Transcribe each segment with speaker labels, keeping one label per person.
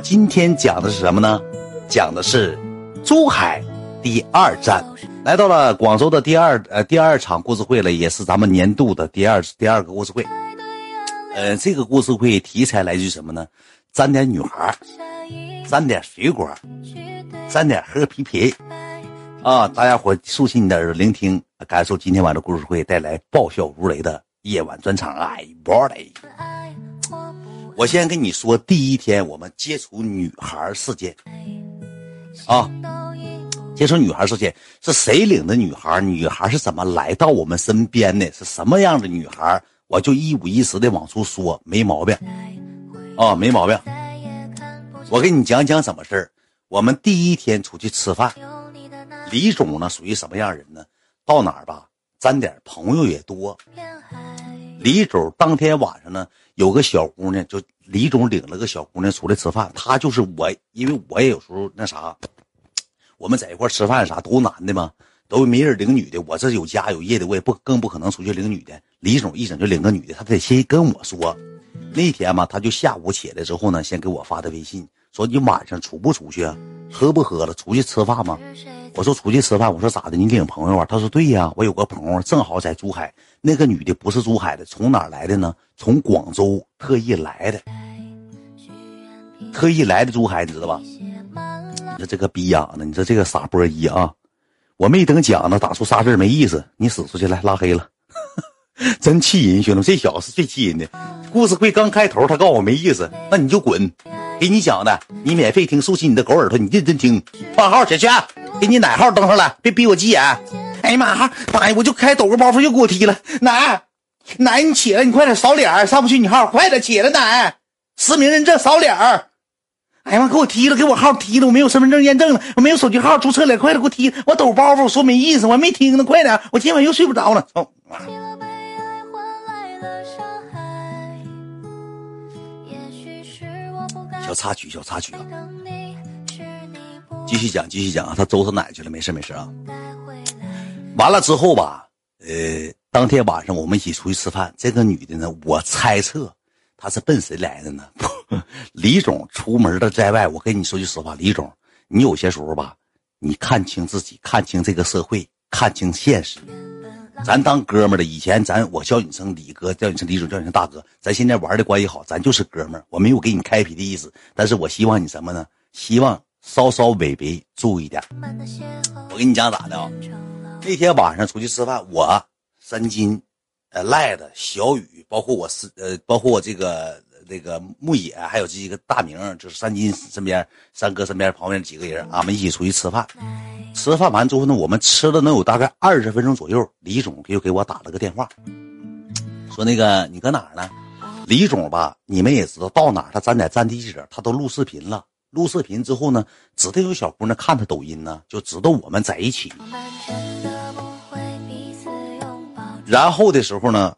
Speaker 1: 今天讲的是什么呢？讲的是珠海第二站，来到了广州的第二呃第二场故事会了，也是咱们年度的第二第二个故事会。呃，这个故事会题材来自于什么呢？沾点女孩，沾点水果，沾点喝皮皮啊！大家伙竖起你的耳朵聆听，感受今天晚上故事会带来爆笑如雷的夜晚专场。哎，body！我先跟你说，第一天我们接触女孩事件啊，接触女孩事件是谁领的女孩？女孩是怎么来到我们身边的？是什么样的女孩？我就一五一十的往出说，没毛病，啊，没毛病。我给你讲讲什么事儿。我们第一天出去吃饭，李总呢属于什么样人呢？到哪儿吧，沾点朋友也多。李总当天晚上呢，有个小姑娘，就李总领了个小姑娘出来吃饭。他就是我，因为我也有时候那啥，我们在一块吃饭啥都男的嘛。都没人领女的，我这有家有业的，我也不更不可能出去领女的。李总一整就领个女的，他得先跟我说。那天嘛，他就下午起来之后呢，先给我发的微信，说你晚上出不出去啊？喝不喝了？出去吃饭吗？我说出去吃饭。我说咋的？你领朋友啊？他说对呀，我有个朋友正好在珠海。那个女的不是珠海的，从哪来的呢？从广州特意来的，特意来的珠海，你知道吧？你说这个逼样的，你说这个傻波一啊！我没等讲呢，打出仨字没意思，你使出去来拉黑了，真气人，兄弟，这小子是最气人的。故事会刚开头，他告诉我没意思，那你就滚。给你讲的，你免费听，竖起你的狗耳朵，你认真听。换号，小圈，给你奶号登上来，别逼我急眼。哎呀妈呀，妈呀，我就开抖个包袱又给我踢了。奶，奶，你起来，你快点扫脸，上不去你号，快点起来，奶，实名认证扫脸。哎呀妈！给我踢了，给我号踢了，我没有身份证验证了，我没有手机号注册了，快点给我踢！我抖包袱，我说没意思，我还没听呢，快点！我今晚又睡不着了。操！小插曲，小插曲啊！继续讲，继续讲啊！他周他奶去了，没事没事啊。完了之后吧，呃，当天晚上我们一起出去吃饭，这个女的呢，我猜测她是奔谁来的呢？李总出门的在外，我跟你说句实话，李总，你有些时候吧，你看清自己，看清这个社会，看清现实。咱当哥们的，以前咱我叫你声李哥，叫你声李总，叫你声大哥。咱现在玩的关系好，咱就是哥们儿，我没有给你开皮的意思。但是我希望你什么呢？希望稍稍微微注意点。我跟你讲咋的啊？那天晚上出去吃饭，我三金，呃赖子、小雨，包括我是呃，包括我这个。这个牧野还有这个大明，就是三金身边三哥身边旁边几个人，俺们一起出去吃饭。吃饭完之后呢，我们吃了能有大概二十分钟左右，李总又给我打了个电话，说那个你搁哪儿呢？李总吧，你们也知道，到哪儿他咱在站地址，他都录视频了。录视频之后呢，指定有小姑娘看他抖音呢，就知道我们在一起。然后的时候呢。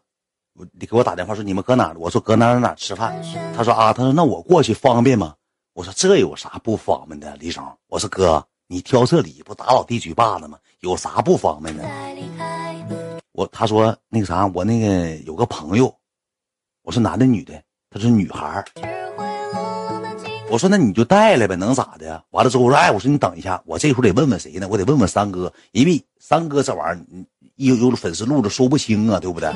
Speaker 1: 我你给我打电话说你们搁哪？我说搁哪哪哪吃饭。他说啊，他说那我过去方便吗？我说这有啥不方便的，李总。我说哥，你挑这理不打老弟嘴巴子吗？有啥不方便的？我他说那个啥，我那个有个朋友。我说男的女的？他说女孩我说那你就带来呗，能咋的？完了之后我说哎，我说你等一下，我这会儿得问问谁呢？我得问问三哥，因为三哥这玩意儿。有有粉丝录着说不清啊，对不对？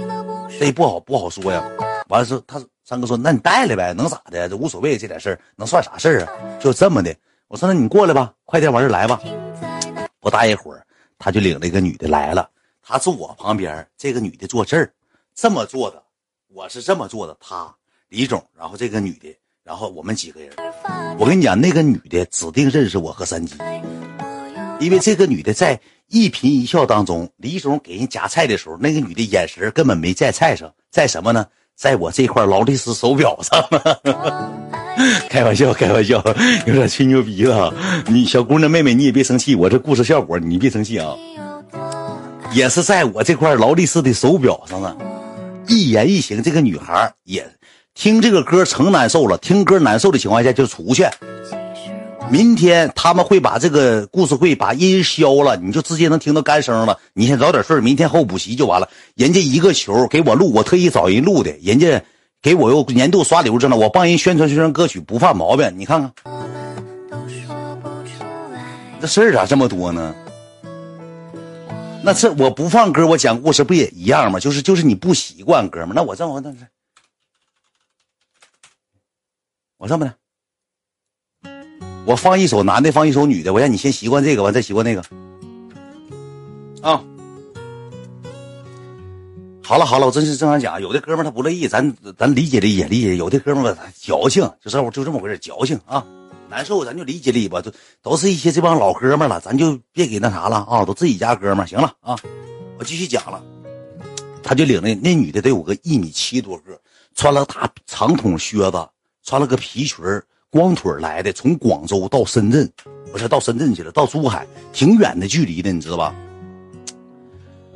Speaker 1: 这不好不好说呀。完了之后，他三哥说：“那你带来呗，能咋的？这无所谓，这点事儿能算啥事儿啊？就这么的。”我说：“那你过来吧，快点完事来吧。”不大一会儿，他就领了一个女的来了。他坐我旁边，这个女的坐这儿，这么坐的。我是这么坐的，他李总，然后这个女的，然后我们几个人。我跟你讲，那个女的指定认识我和三金，因为这个女的在。一颦一笑当中，李总给人夹菜的时候，那个女的眼神根本没在菜上，在什么呢？在我这块劳力士手表上。开玩笑，开玩笑，有点吹牛逼了。你小姑娘妹妹，你也别生气，我这故事效果你别生气啊。也是在我这块劳力士的手表上啊。一言一行，这个女孩也听这个歌成难受了，听歌难受的情况下就出去。明天他们会把这个故事会把音消了，你就直接能听到干声了。你先早点睡，明天后补习就完了。人家一个球给我录，我特意找人录的，人家给我又年度刷流着呢。我帮人宣传宣传歌曲不犯毛病，你看看。这事儿咋这么多呢？那这我不放歌，我讲故事不也一样吗？就是就是你不习惯哥们那我这么那是，我这么的，我放一首男的，放一首女的，我让你先习惯这个，完再习惯那个。啊，好了好了，我真是正常讲，有的哥们他不乐意，咱咱理解理解理解。有的哥们他矫情，就这就这么回事，矫情啊。难受，咱就理解理解吧，都都是一些这帮老哥们了，咱就别给那啥了啊，都自己家哥们行了啊，我继续讲了。他就领那那女的得有个一米七多个，穿了大长筒靴子，穿了个皮裙光腿来的，从广州到深圳，不是到深圳去了，到珠海，挺远的距离的，你知道吧？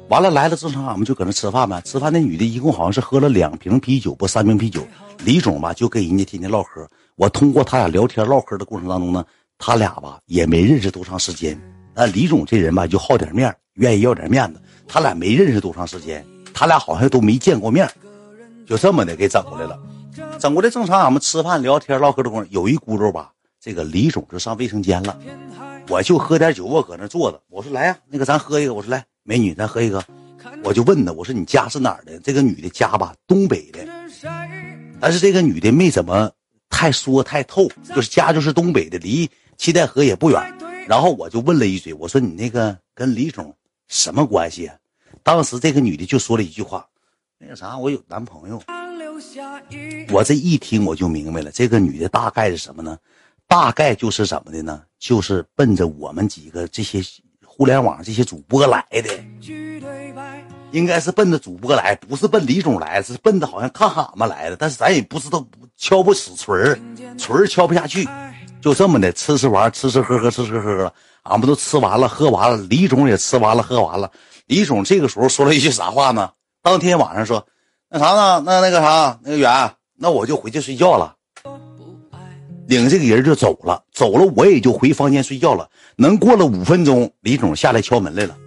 Speaker 1: 完了来了，正常俺们就搁那吃饭呗。吃饭那女的一共好像是喝了两瓶啤酒，不三瓶啤酒。李总吧就跟人家天天唠嗑。我通过他俩聊天唠嗑的过程当中呢，他俩吧也没认识多长时间。那李总这人吧就好点面，愿意要点面子。他俩没认识多长时间，他俩好像都没见过面，就这么的给整过来了。整过来正常，俺们吃饭聊天唠嗑的功夫，有一轱辘吧，这个李总就上卫生间了。我就喝点酒，我搁那坐着。我说来呀，那个咱喝一个。我说来，美女，咱喝一个。我就问他，我说你家是哪儿的？这个女的家吧，东北的，但是这个女的没怎么。太说太透，就是家就是东北的，离七代河也不远。然后我就问了一嘴，我说你那个跟李总什么关系？啊当时这个女的就说了一句话，那个啥，我有男朋友。我这一听我就明白了，这个女的大概是什么呢？大概就是怎么的呢？就是奔着我们几个这些互联网这些主播来的。应该是奔着主播来，不是奔李总来，是奔着好像看俺们来的。但是咱也不知道，敲不死锤儿，锤儿敲不下去，就这么的吃吃玩，吃吃喝喝，吃吃喝喝，俺们都吃完了，喝完了。李总也吃完了，喝完了。李总这个时候说了一句啥话呢？当天晚上说：“那啥呢？那那个啥，那个远，那我就回去睡觉了。”领这个人就走了，走了我也就回房间睡觉了。能过了五分钟，李总下来敲门来了。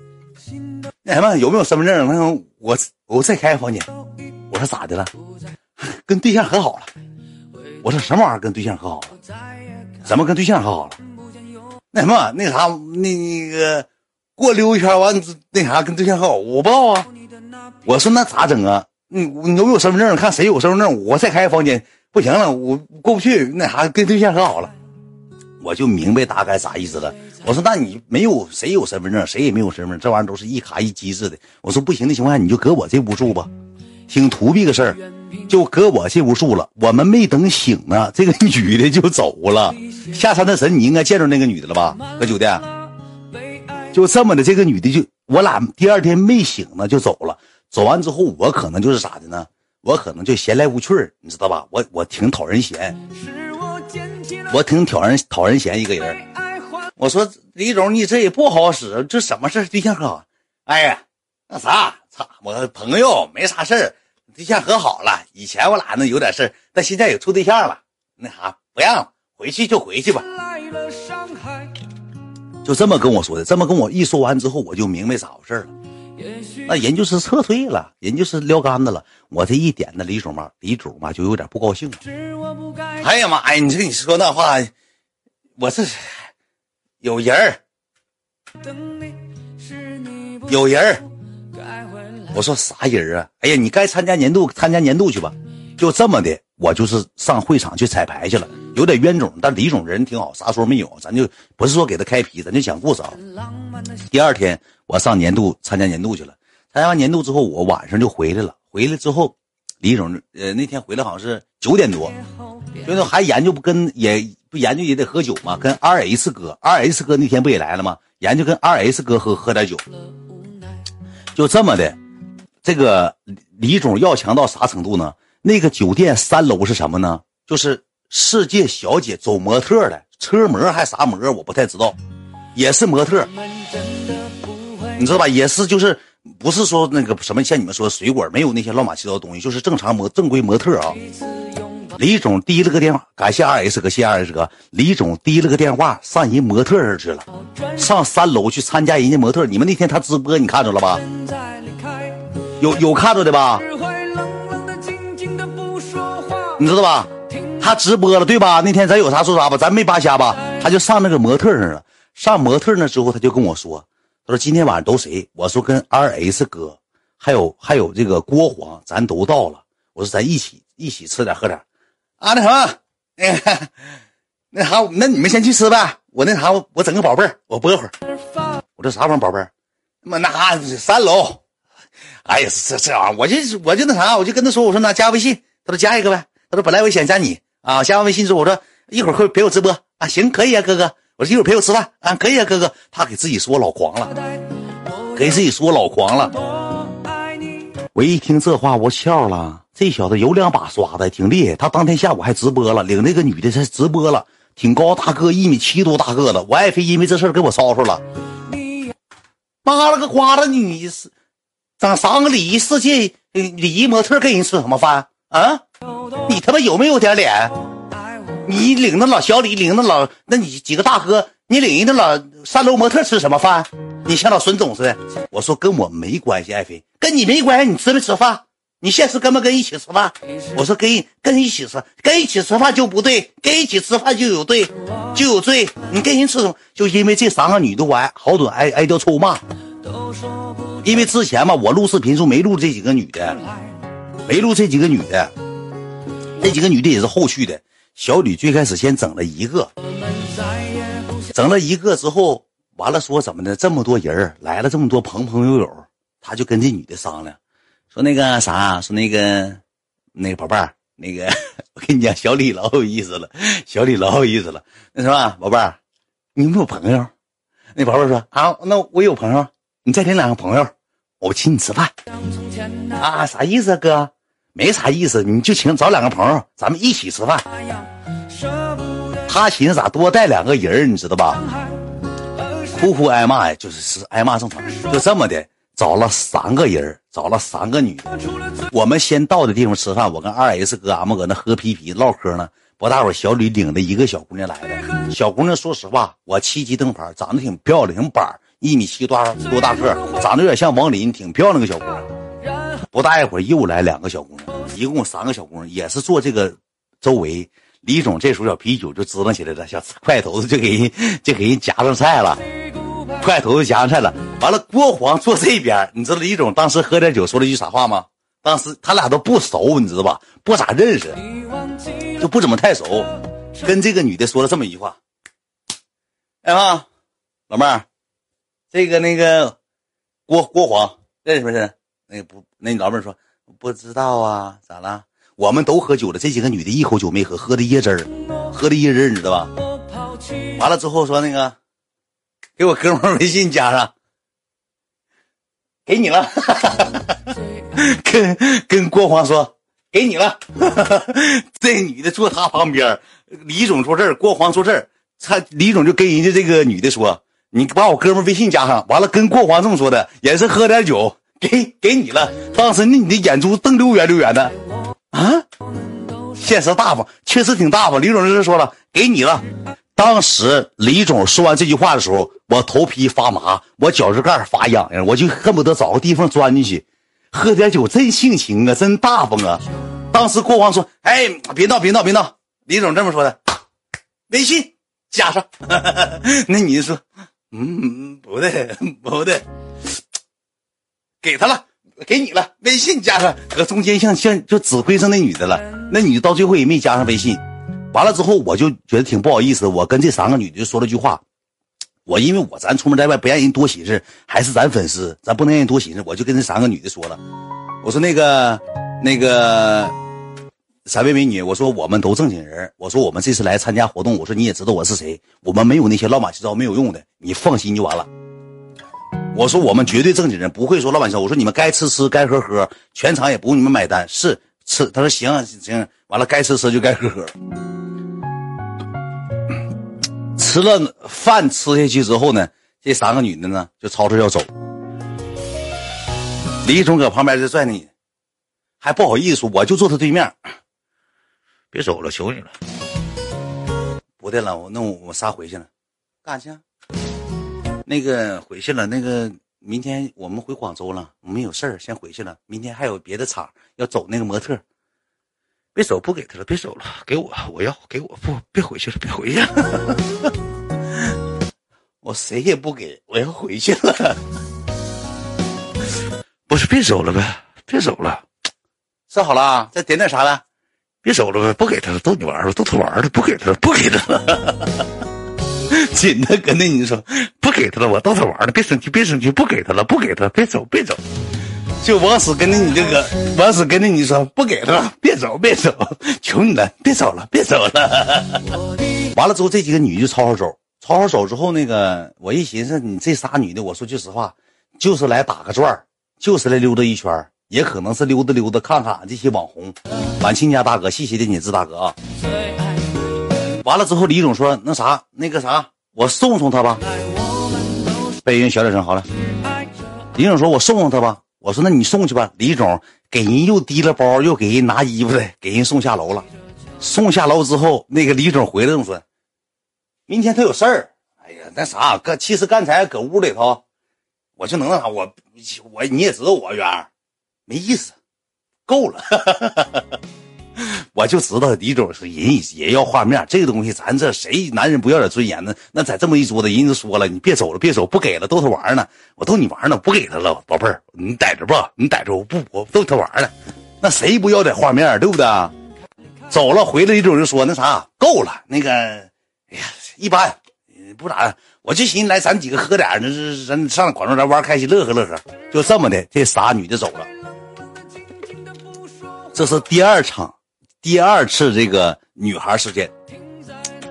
Speaker 1: 那什么有没有身份证？那我我再开个房间。我说咋的了？跟对象和好了。我说什么玩意儿？跟对象和好了？怎么跟对象和好了？那什么那啥那那个过溜一圈完那啥跟对象和好？我不知道啊。我说那咋整啊？你你有有身份证？看谁有身份证，我再开个房间。不行了，我过不去。那啥跟对象和好了，我就明白大概啥意思了。我说，那你没有谁有身份证，谁也没有身份证，这玩意儿都是一卡一机制的。我说不行的情况下，你就搁我这屋住吧，挺图逼个事儿，就搁我这屋住了。我们没等醒呢，这个女的就走了。下山的神，你应该见着那个女的了吧？搁酒店，就这么的，这个女的就我俩第二天没醒呢就走了。走完之后，我可能就是咋的呢？我可能就闲来无趣儿，你知道吧？我我挺讨人嫌，我挺讨人讨人嫌一个人。我说李总，你这也不好使，这什么事对象和好？哎呀，那啥，操，我朋友没啥事儿，对象和好了。以前我俩那有点事儿，但现在有处对象了，那啥不让回去就回去吧。就这么跟我说的，这么跟我一说完之后，我就明白咋回事了。那人就是撤退了，人就是撂杆子了。我这一点那李总嘛，李总嘛就有点不高兴了。哎呀妈呀，你这你说那话，我这。有人儿，有人儿，我说啥人啊？哎呀，你该参加年度，参加年度去吧。就这么的，我就是上会场去彩排去了，有点冤种，但李总人挺好，啥说没有，咱就不是说给他开皮，咱就讲故事啊。第二天我上年度参加年度去了，参加完年度之后，我晚上就回来了。回来之后，李总呃那天回来好像是九点多，就那还研究不跟也。不研究也得喝酒嘛？跟 R H 哥，R H 哥那天不也来了吗？研究跟 R H 哥喝喝点酒，就这么的。这个李总要强到啥程度呢？那个酒店三楼是什么呢？就是世界小姐走模特的车模还啥模，我不太知道，也是模特，你知道吧？也是就是不是说那个什么像你们说水果，没有那些乱七八糟东西，就是正常模正规模特啊。李总提了个电话，感谢二 S 哥，谢二 S 哥。李总提了个电话，上人模特儿去了，上三楼去参加人家模特。你们那天他直播，你看着了吧？有有看着的吧？你知道吧？他直播了，对吧？那天咱有啥说啥吧，咱没扒瞎吧？他就上那个模特上了，上模特那之后，他就跟我说：“他说今天晚上都谁？”我说：“跟 R S 哥，还有还有这个郭黄，咱都到了。”我说：“咱一起一起吃点喝点。”啊，那什么，那那啥，那你们先去吃呗。我那啥，我整个宝贝儿，我播会儿。我这啥玩意儿，宝贝儿？妈那，三楼。哎呀，这这玩意儿，我就我就那啥，我就跟他说：“我说那加微信。”他说：“加一个呗。”他说：“本来我想加你啊，加完微信之后，我说一会儿会陪我直播啊，行，可以啊，哥哥。”我说一会陪我吃饭啊，可以啊，哥哥。他给自己说老狂了，给自己说老狂了。我一听这话，我笑了。这小子有两把刷子，挺厉害。他当天下午还直播了，领那个女的在直播了，挺高大个，一米七多大个子。我爱妃因为这事给我吵吵了。妈了个瓜子，你是整三个礼仪世界礼仪模特，跟人吃什么饭啊？你他妈有没有点脸？你领着老小李，领着老那你几个大哥，你领人家老三楼模特吃什么饭？你像老孙总似的。我说跟我没关系，爱妃跟你没关系。你吃没吃饭？你现实跟不跟一起吃饭？我说跟跟一起吃，跟一起吃饭就不对，跟一起吃饭就有对，就有罪。你跟人吃什么？就因为这三个女的，我挨好多挨挨掉臭骂。因为之前嘛，我录视频时候没录这几个女的，没录这几个女的，这几个女的也是后续的。小吕最开始先整了一个，整了一个之后，完了说怎么的？这么多人来了，这么多朋朋友友，他就跟这女的商量，说那个啥，说那个那个宝贝儿，那个 我跟你讲，小李老有意思了，小李老有意思了。那什么，宝贝儿，你有没有朋友？那宝贝儿说啊，那我有朋友，你再领两个朋友，我请你吃饭。啊，啥意思啊，哥？没啥意思，你就请找两个朋友，咱们一起吃饭。他寻思咋多带两个人你知道吧？哭哭挨骂呀，就是是挨骂正常。就这么的，找了三个人，找了三个女的。我们先到的地方吃饭，我跟二 S 哥俺们搁那喝啤啤唠嗑呢。不大会，小吕领着一个小姑娘来了。小姑娘说实话，我七级灯牌，长得挺漂亮，挺板一米七多多大个，长得有点像王林，挺漂亮个小姑娘。不大一会儿又来两个小姑娘，一共三个小姑娘，也是坐这个周围。李总这时候小啤酒就支棱起来了，小筷头子就给人就给人夹上菜了，筷头子夹上菜了。完了，郭黄坐这边，你知道李总当时喝点酒说了一句啥话吗？当时他俩都不熟，你知道吧？不咋认识，就不怎么太熟。跟这个女的说了这么一句话：“哎妈，老妹儿，这个那个郭郭黄认识不认识？”那不，那老妹儿说不知道啊，咋了？我们都喝酒了，这几个女的一口酒没喝，喝的椰汁儿，喝的椰汁儿，你知道吧？完了之后说那个，给我哥们微信加上，给你了。跟跟郭黄说，给你了。这女的坐他旁边，李总坐这儿，郭黄坐这儿，他李总就跟人家这个女的说，你把我哥们微信加上。完了跟郭黄这么说的，也是喝点酒。给给你了，当时那你的眼珠瞪溜圆溜圆的，啊，现实大方，确实挺大方。李总这说了，给你了。当时李总说完这句话的时候，我头皮发麻，我脚趾盖发痒痒，我就恨不得找个地方钻进去，喝点酒，真性情啊，真大方啊。当时国王说：“哎，别闹，别闹，别闹。”李总这么说的，微信加上。那你就说，嗯，不对，不对。给他了，给你了，微信加上，搁中间像像就指挥上那女的了，那女的到最后也没加上微信，完了之后我就觉得挺不好意思，我跟这三个女的说了句话，我因为我咱出门在外不让人多寻思，还是咱粉丝，咱不能让人多寻思，我就跟这三个女的说了，我说那个那个三位美女，我说我们都正经人，我说我们这次来参加活动，我说你也知道我是谁，我们没有那些乱码七糟没有用的，你放心就完了。我说我们绝对正经人，不会说老板说。我说你们该吃吃，该喝喝，全场也不用你们买单。是吃，他说行行，完了该吃吃就该喝喝。吃了饭吃下去之后呢，这三个女的呢就吵着要走。李总搁旁边就拽你，还不好意思说，我就坐他对面。别走了，求你了。不对了，我那我我仨回去了，干啥去？那个回去了，那个明天我们回广州了，我们有事儿先回去了。明天还有别的场要走那个模特，别走，不给他了，别走了，给我，我要给我不，别回去了，别回去。我 我谁也不给，我要回去了。
Speaker 2: 不是，别走了呗，别走了。
Speaker 1: 设好了，再点点啥的？
Speaker 2: 别走了呗，不给他了，逗你玩了，逗他玩了，不给他了，不给他了。
Speaker 1: 紧的跟着你说，
Speaker 2: 不给他了，我逗他玩了，别生气，别生气，不给他了，不给他，别走，别走。
Speaker 1: 就往死跟着你这个，往死跟着你说，不给他了，别走，别走，求你了，别走了，别走了。完了之后，这几个女就吵吵手，吵吵手之后，那个我一寻思，你这仨女的，我说句实话，就是来打个转就是来溜达一圈也可能是溜达溜达，看看俺这些网红。晚亲家大哥，谢谢的你志大哥啊。完了之后，李总说：“那啥，那个啥，我送送他吧。”背云小点声，好了。李总说：“我送送他吧。”我说：“那你送去吧。”李总给人又提了包，又给人拿衣服的，给人送下楼了。送下楼之后，那个李总回来就说：“明天他有事儿。”哎呀，那啥，哥，其实刚才搁屋里头，我就能那啥，我我你也知道我圆儿没意思，够了。我就知道李总是人也要画面，这个东西咱这谁男人不要点尊严呢？那在这么一桌子，人就说了，你别走了，别走，不给了，逗他玩呢。我逗你玩呢，不给他了，宝贝儿，你逮着吧，你逮着，我不，我逗他玩呢。那谁不要点画面，对不对？走了，回来李总就说那啥，够了，那个，哎呀，一般，不咋，我就寻思来咱几个喝点那是咱上广州咱玩开心，乐呵乐呵。就这么的，这仨女的走了。这是第二场。第二次这个女孩事件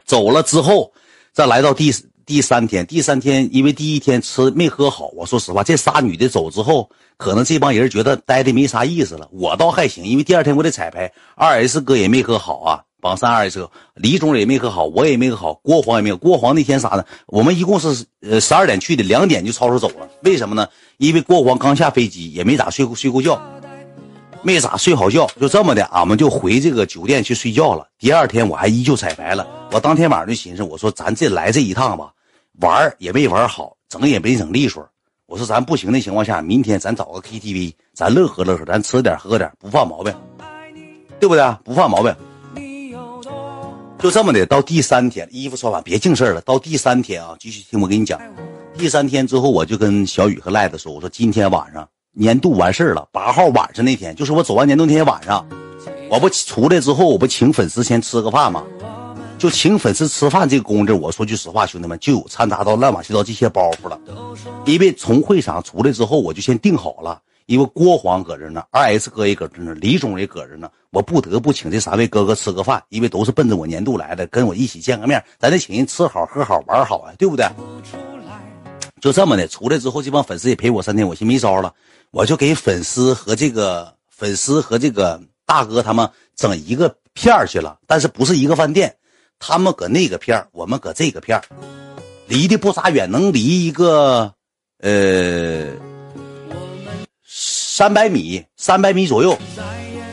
Speaker 1: 走了之后，再来到第第三天，第三天因为第一天吃没喝好，我说实话，这仨女的走之后，可能这帮人觉得待的没啥意思了。我倒还行，因为第二天我得彩排，二 S 哥也没喝好啊，榜三二 S 哥，李总也没喝好，我也没喝好，郭黄也没有。郭黄那天啥呢？我们一共是呃十二点去的，两点就吵吵走了。为什么呢？因为郭黄刚下飞机，也没咋睡过睡过觉。没咋睡好觉，就这么的，俺们就回这个酒店去睡觉了。第二天我还依旧彩排了。我当天晚上就寻思，我说咱这来这一趟吧，玩也没玩好，整也没整利索。我说咱不行的情况下，明天咱找个 KTV，咱乐呵乐呵，咱吃点喝点，不犯毛病，对不对？不犯毛病。就这么的，到第三天，衣服穿完，别净事了。到第三天啊，继续听我给你讲。第三天之后，我就跟小雨和赖子说，我说今天晚上。年度完事儿了，八号晚上那天，就是我走完年度那天晚上，我不出来之后，我不请粉丝先吃个饭吗？就请粉丝吃饭这个工作，我说句实话，兄弟们就有掺杂到乱七八糟这些包袱了。因为从会场出来之后，我就先定好了，因为郭黄搁这呢，二 S 哥也搁这呢，李总也搁这呢，我不得不请这三位哥哥吃个饭，因为都是奔着我年度来的，跟我一起见个面，咱得请人吃好喝好玩好啊，对不对？就这么的，出来之后，这帮粉丝也陪我三天，我寻没招了。我就给粉丝和这个粉丝和这个大哥他们整一个片儿去了，但是不是一个饭店，他们搁那个片儿，我们搁这个片儿，离的不咋远，能离一个呃三百米，三百米左右。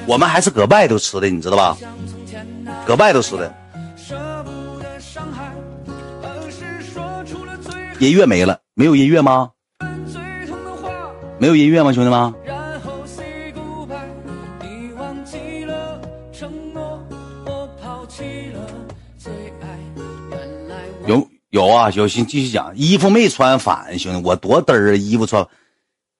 Speaker 1: 我们还是搁外头吃的，你知道吧？搁外头吃的。音乐没了，没有音乐吗？没有音乐吗，兄弟们？有有啊，有心继续讲。衣服没穿反，兄弟，我多嘚儿啊！衣服穿，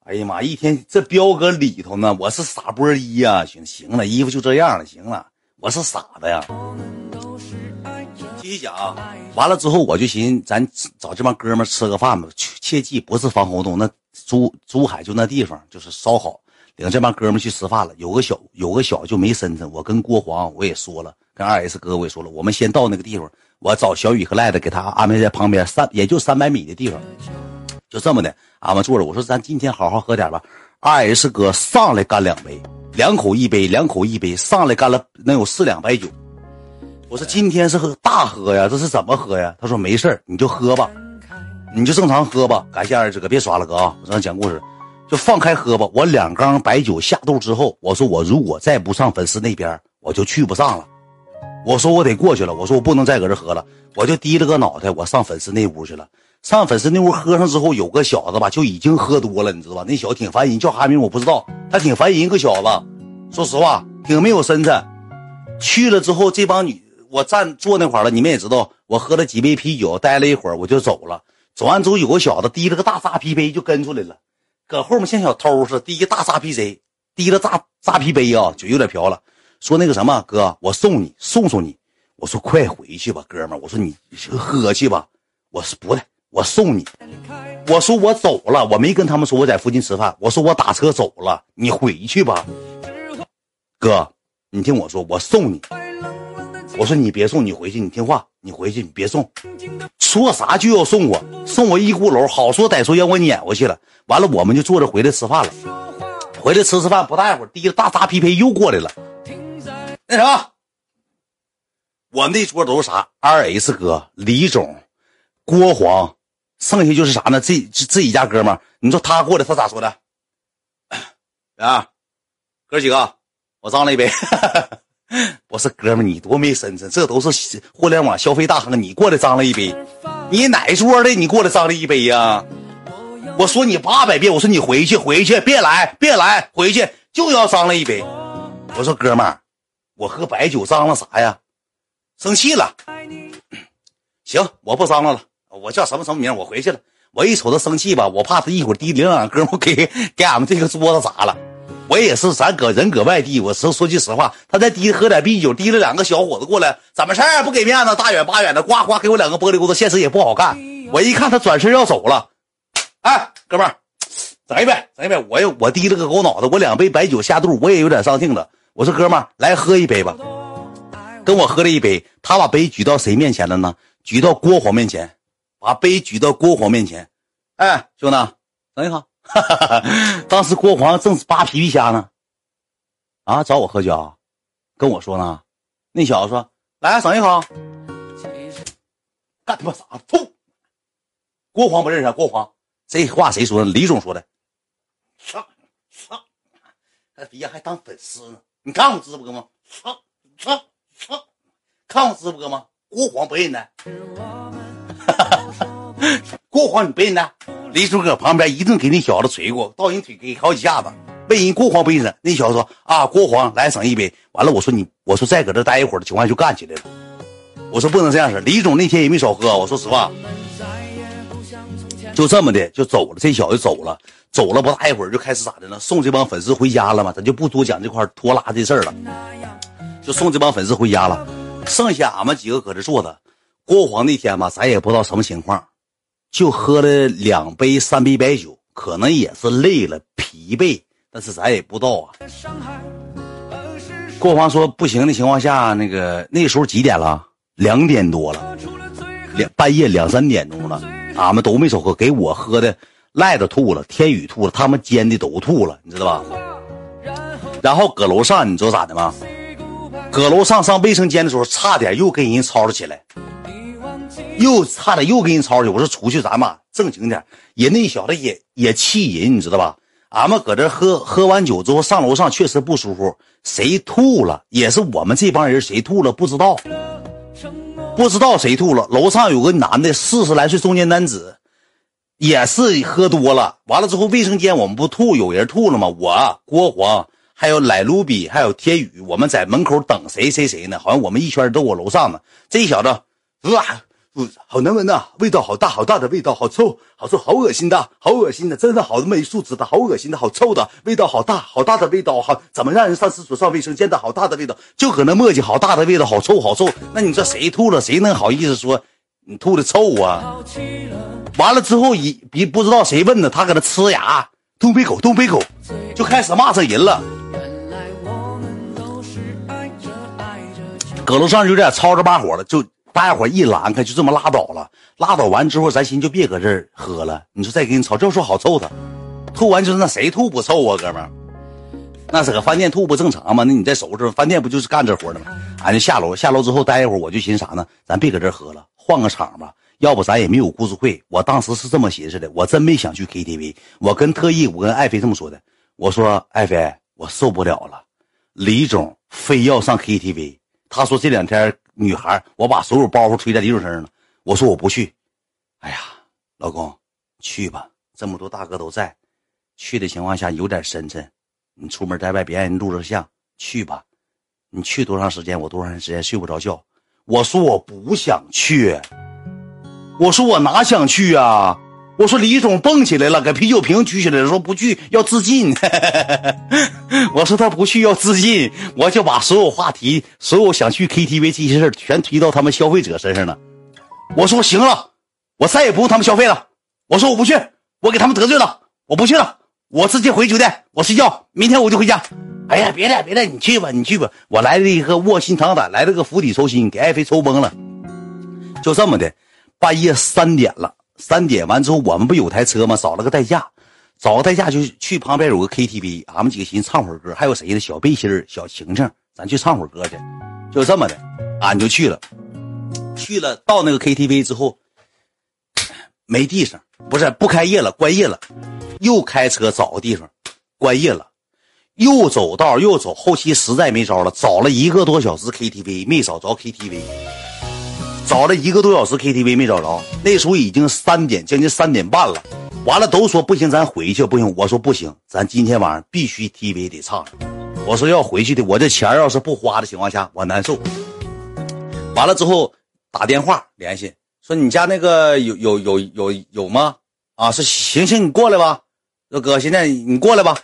Speaker 1: 哎呀妈，一天这彪搁里头呢，我是傻波一呀，兄弟，行了，衣服就这样了，行了，我是傻子呀。继续讲，完了之后我就寻思，咱找这帮哥们吃个饭吧，切记不是防空洞那。珠珠海就那地方就是烧烤，领这帮哥们去吃饭了。有个小有个小就没身份，我跟郭黄我也说了，跟二 S 哥我也说了，我们先到那个地方，我找小雨和赖子给他安排在旁边三也就三百米的地方，就这么的，俺们坐着。我说咱今天好好喝点吧。二 S 哥上来干两杯，两口一杯，两口一杯，上来干了能有四两白酒。我说今天是喝大喝呀，这是怎么喝呀？他说没事你就喝吧。你就正常喝吧，感谢二师哥，别耍了哥啊！我正讲故事，就放开喝吧。我两缸白酒下肚之后，我说我如果再不上粉丝那边，我就去不上了。我说我得过去了，我说我不能再搁这喝了，我就低了个脑袋，我上粉丝那屋去了。上粉丝那屋喝上之后，有个小子吧，就已经喝多了，你知道吧？那小子挺烦人，叫啥名我不知道，他挺烦人，个小子，说实话挺没有身子。去了之后，这帮女我站坐那块了，你们也知道，我喝了几杯啤酒，待了一会儿我就走了。走完之后，有个小子提了个大扎啤杯就跟出来了，搁后面像小偷似的提个大扎啤杯，提了扎扎啤杯啊，嘴有点瓢了，说那个什么哥，我送你，送送你。我说快回去吧，哥们儿。我说你喝去吧。我说不对，我送你。我说我走了，我没跟他们说我在附近吃饭。我说我打车走了，你回去吧，哥。你听我说，我送你。我说你别送，你回去，你听话，你回去，你别送。说啥就要送我，送我一咕噜，好说歹说让我撵回去了。完了，我们就坐着回来吃饭了。回来吃吃饭，不大一会儿，第一个大扎皮皮又过来了。那啥，我那桌都是啥？R S 哥、李总、郭黄，剩下就是啥呢？自自己家哥们儿。你说他过来，他咋说的？啊，哥几个，我脏了一杯。不是哥们，你多没身份，这都是互联网消费大亨。你过来张了一杯，你哪桌的？你过来张了一杯呀？我说你八百遍，我说你回去，回去，别来，别来，回去就要张了一杯。我说哥们儿，我喝白酒张了啥呀？生气了。行，我不张了了，我叫什么什么名？我回去了。我一瞅他生气吧，我怕他一会儿滴让俺哥们给给俺们这个桌子砸了。我也是，咱搁人搁外地，我说说句实话，他再滴喝点啤酒，滴了两个小伙子过来，怎么事儿？不给面子，大远八远的，呱呱给我两个玻璃骨头，现实也不好看。我一看他转身要走了，哎，哥们儿，整一杯，整一杯。我我滴了个狗脑子，我两杯白酒下肚，我也有点上劲了。我说哥们儿，来喝一杯吧，跟我喝了一杯。他把杯举到谁面前了呢？举到郭黄面前，把杯举到郭黄面前。哎，兄弟，等一下。当时郭黄正扒皮皮虾呢，啊，找我喝酒，跟我说呢。那小子说：“来，整一口。”干他妈啥？吐！郭黄不认识，郭黄这话谁说的？李总说的。操操！他底下还当粉丝呢。你看我直播吗？操操操！看我直播吗？郭黄不认得。郭黄你不认得？李叔搁旁边一顿给那小子捶过，倒人腿给好几下子，被人郭黄不认识。那小子说：“啊，郭黄来整一杯。”完了，我说你，我说再搁这待一会儿的情况下就干起来了。我说不能这样式。李总那天也没少喝，我说实话，就这么的就走了。这小子走了，走了不大一会儿就开始咋的呢？送这帮粉丝回家了嘛？咱就不多讲这块拖拉这事儿了，就送这帮粉丝回家了。剩下俺们几个搁这坐着。郭黄那天吧，咱也不知道什么情况。就喝了两杯三杯白酒，可能也是累了疲惫，但是咱也不知道啊。郭黄说不行的情况下，那个那时候几点了？两点多了，两半夜两三点钟了，俺们都没少喝，给我喝的赖子吐了，天宇吐了，他们煎的都吐了，你知道吧？然后搁楼上，你知道咋的吗？搁楼上上卫生间的时候，差点又跟人吵吵起来。又差点又给人吵去，我说出去咱们正经点。人那小子也也气人，你知道吧？俺们搁这喝喝完酒之后上楼上确实不舒服，谁吐了也是我们这帮人谁吐了不知道，不知道谁吐了。楼上有个男的四十来岁中年男子，也是喝多了。完了之后卫生间我们不吐，有人吐了吗？我郭黄还有莱卢比还有天宇，我们在门口等谁谁谁呢？好像我们一圈都我楼上呢。这小子哇！好难闻呐，味道好大好大的味道，好臭，好臭，好恶心的，好恶心的，真的好没素质的，好恶心的，好臭的，味道好大好大的味道，好怎么让人上厕所上卫生间的好大的味道，就搁那磨叽，好大的味道，好臭好臭。那你说谁吐了，谁能好意思说你吐的臭啊？完了之后一别不知道谁问的，他搁那呲牙，东北口，东北口，就开始骂这人了。搁楼上有点吵着把火了，就。大家伙一拦开，就这么拉倒了。拉倒完之后，咱寻就别搁这儿喝了。你说再给你吵，这说好臭他，吐完就是那谁吐不臭啊，哥们儿？那是搁饭店吐不正常吗？那你再收拾，饭店不就是干这活的吗？俺就下楼，下楼之后待一会儿，我就寻啥呢？咱别搁这儿喝了，换个场吧。要不咱也没有故事会。我当时是这么寻思的，我真没想去 KTV。我跟特意，我跟爱妃这么说的，我说爱妃，我受不了了，李总非要上 KTV。他说这两天。女孩，我把所有包袱推在李总身上了。我说我不去。哎呀，老公，去吧，这么多大哥都在，去的情况下有点深沉。你出门在外别让人录着像，去吧。你去多长时间，我多长时间睡不着觉。我说我不想去。我说我哪想去啊？我说李总蹦起来了，给啤酒瓶举起来，说不去要自尽。我说他不去要自尽，我就把所有话题、所有想去 KTV 这些事全推到他们消费者身上了。我说行了，我再也不用他们消费了。我说我不去，我给他们得罪了，我不去了，我直接回酒店，我睡觉，明天我就回家。哎呀，别的别的，你去吧，你去吧，我来了一个卧薪尝胆，来了个釜底抽薪，给爱妃抽崩了。就这么的，半夜三点了。三点完之后，我们不有台车吗？找了个代驾，找个代驾就去旁边有个 KTV，俺们几个寻思唱会儿歌，还有谁呢？小背心小晴晴，咱去唱会儿歌去。就这么的，俺就去了。去了到那个 KTV 之后，没地方，不是不开业了，关业了。又开车找个地方，关业了。又走道又走，后期实在没招了，找了一个多小时 KTV 没找着 KTV。找了一个多小时 KTV 没找着，那时候已经三点，将近三点半了。完了都说不行，咱回去不行。我说不行，咱今天晚上必须 TV 得唱。我说要回去的，我这钱要是不花的情况下，我难受。完了之后打电话联系，说你家那个有有有有有吗？啊，是行行，你过来吧。说哥，现在你过来吧。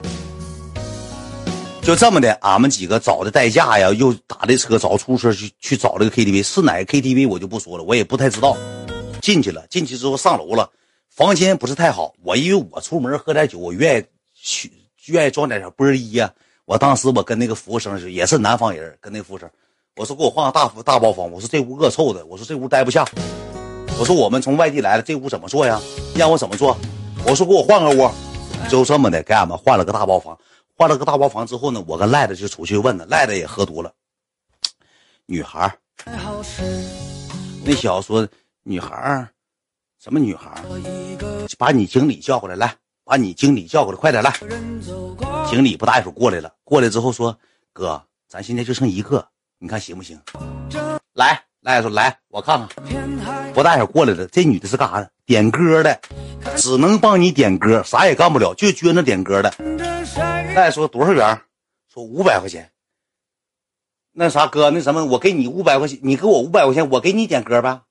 Speaker 1: 就这么的，俺们几个找的代驾呀，又打的车找出租车去去找这个 KTV，是哪个 KTV 我就不说了，我也不太知道。进去了，进去之后上楼了，房间不是太好。我因为我出门喝点酒，我愿意去愿意装点小波儿衣呀。我当时我跟那个服务生也是南方人，跟那服务生我说给我换个大大包房。我说这屋恶臭的，我说这屋待不下。我说我们从外地来了，这屋怎么做呀？让我怎么做？我说给我换个屋，就这么的给俺们换了个大包房。换了个大包房之后呢，我跟赖子就出去问了，赖子也喝多了。女孩那小子说：“女孩什么女孩把你经理叫过来，来，把你经理叫过来，快点来。”经理不大一会儿过来了，过来之后说：“哥，咱现在就剩一个，你看行不行？”来，赖子说：“来，我看看。”不大一会儿过来了，这女的是干啥的？点歌的，只能帮你点歌，啥也干不了，就撅着点歌的。再说多少元？说五百块钱。那啥哥，那什么，我给你五百块钱，你给我五百块钱，我给你点歌呗。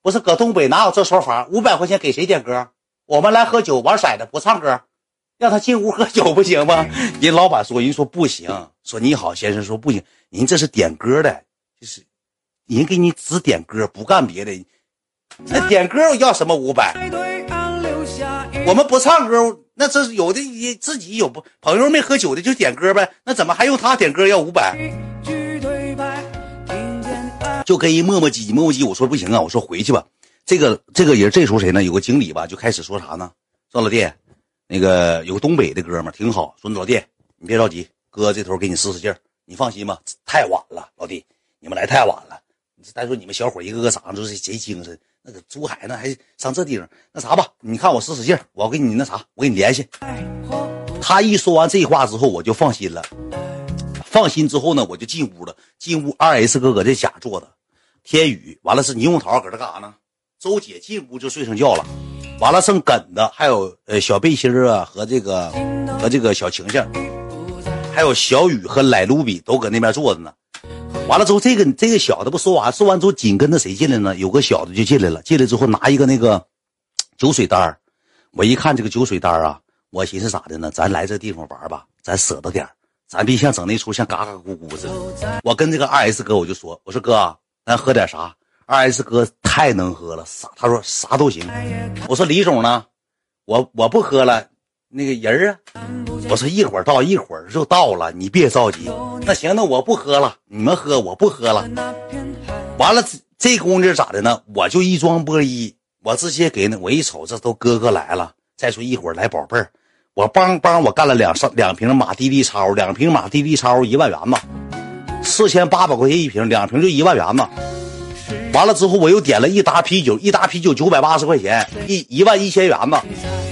Speaker 1: 不是搁东北哪有这说法？五百块钱给谁点歌？我们来喝酒玩骰子，不唱歌，让他进屋喝酒不行吗？人老板说，人说不行。说你好，先生说不行，人这是点歌的，就是人给你只点歌，不干别的。那点歌要什么五百？我们不唱歌。那这是有的，也自己有不朋友没喝酒的就点歌呗。那怎么还用他点歌要五百？就跟人磨磨唧唧磨磨唧。我说不行啊，我说回去吧。这个这个人这时候谁呢？有个经理吧，就开始说啥呢？说老弟，那个有个东北的哥们挺好。说老弟，你别着急，哥这头给你使使劲儿。你放心吧，太晚了，老弟，你们来太晚了。再说你们小伙一个个长得都是贼精神。那个珠海那还上这地方，那啥吧，你看我使使劲我给你那啥，我给你联系。他一说完这话之后，我就放心了。放心之后呢，我就进屋了。进屋，二 S 哥搁这家坐着，天宇完了是霓虹桃搁这干啥呢？周姐进屋就睡上觉了。完了剩梗子，还有呃小背心啊和这个和这个小晴晴，还有小雨和莱卢比都搁那边坐着呢。完了之后，这个这个小的不说完，说完之后紧跟着谁进来呢？有个小的就进来了。进来之后拿一个那个 酒水单我一看这个酒水单啊，我寻思咋的呢？咱来这地方玩吧，咱舍得点咱别像整那出像嘎嘎咕咕似的。我跟这个二 S 哥我就说，我说哥，咱喝点啥？二 S 哥太能喝了，啥？他说啥都行。我说李总呢？我我不喝了。那个人啊，我说一会儿到，一会儿就到了，你别着急。那行，那我不喝了，你们喝，我不喝了。完了，这这姑娘咋的呢？我就一装波一，我直接给那我一瞅，这都哥哥来了。再说一会儿来宝贝儿，我帮帮我干了两上两瓶马蒂利超，两瓶马蒂利超一万元吧，四千八百块钱一瓶，两瓶就一万元吧。完了之后，我又点了一打啤酒，一打啤酒九百八十块钱，一一万一千元吧。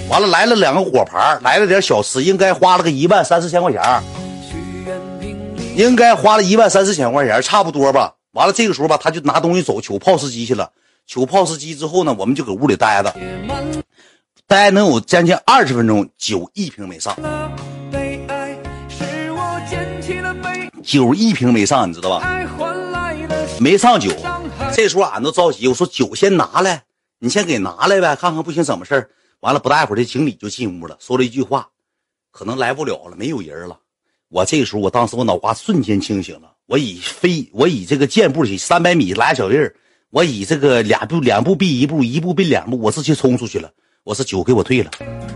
Speaker 1: 完了，来了两个果盘，来了点小吃，应该花了个一万三四千块钱，应该花了一万三四千块钱，差不多吧。完了，这个时候吧，他就拿东西走，取 POS 机去了。取 POS 机之后呢，我们就搁屋里待着，待能有将近二十分钟，酒一瓶没上，酒一瓶没上，你知道吧？没上酒。这时候俺都着急，我说酒先拿来。你先给拿来呗，看看不行怎么事儿。完了不大一会儿，这经理就进屋了，说了一句话，可能来不了了，没有人了。我这个时候，我当时我脑瓜瞬间清醒了，我以飞，我以这个箭步起三百米拉小印儿，我以这个两步两步并一步，一步并两步，我直接冲出去了。我说酒给我退了，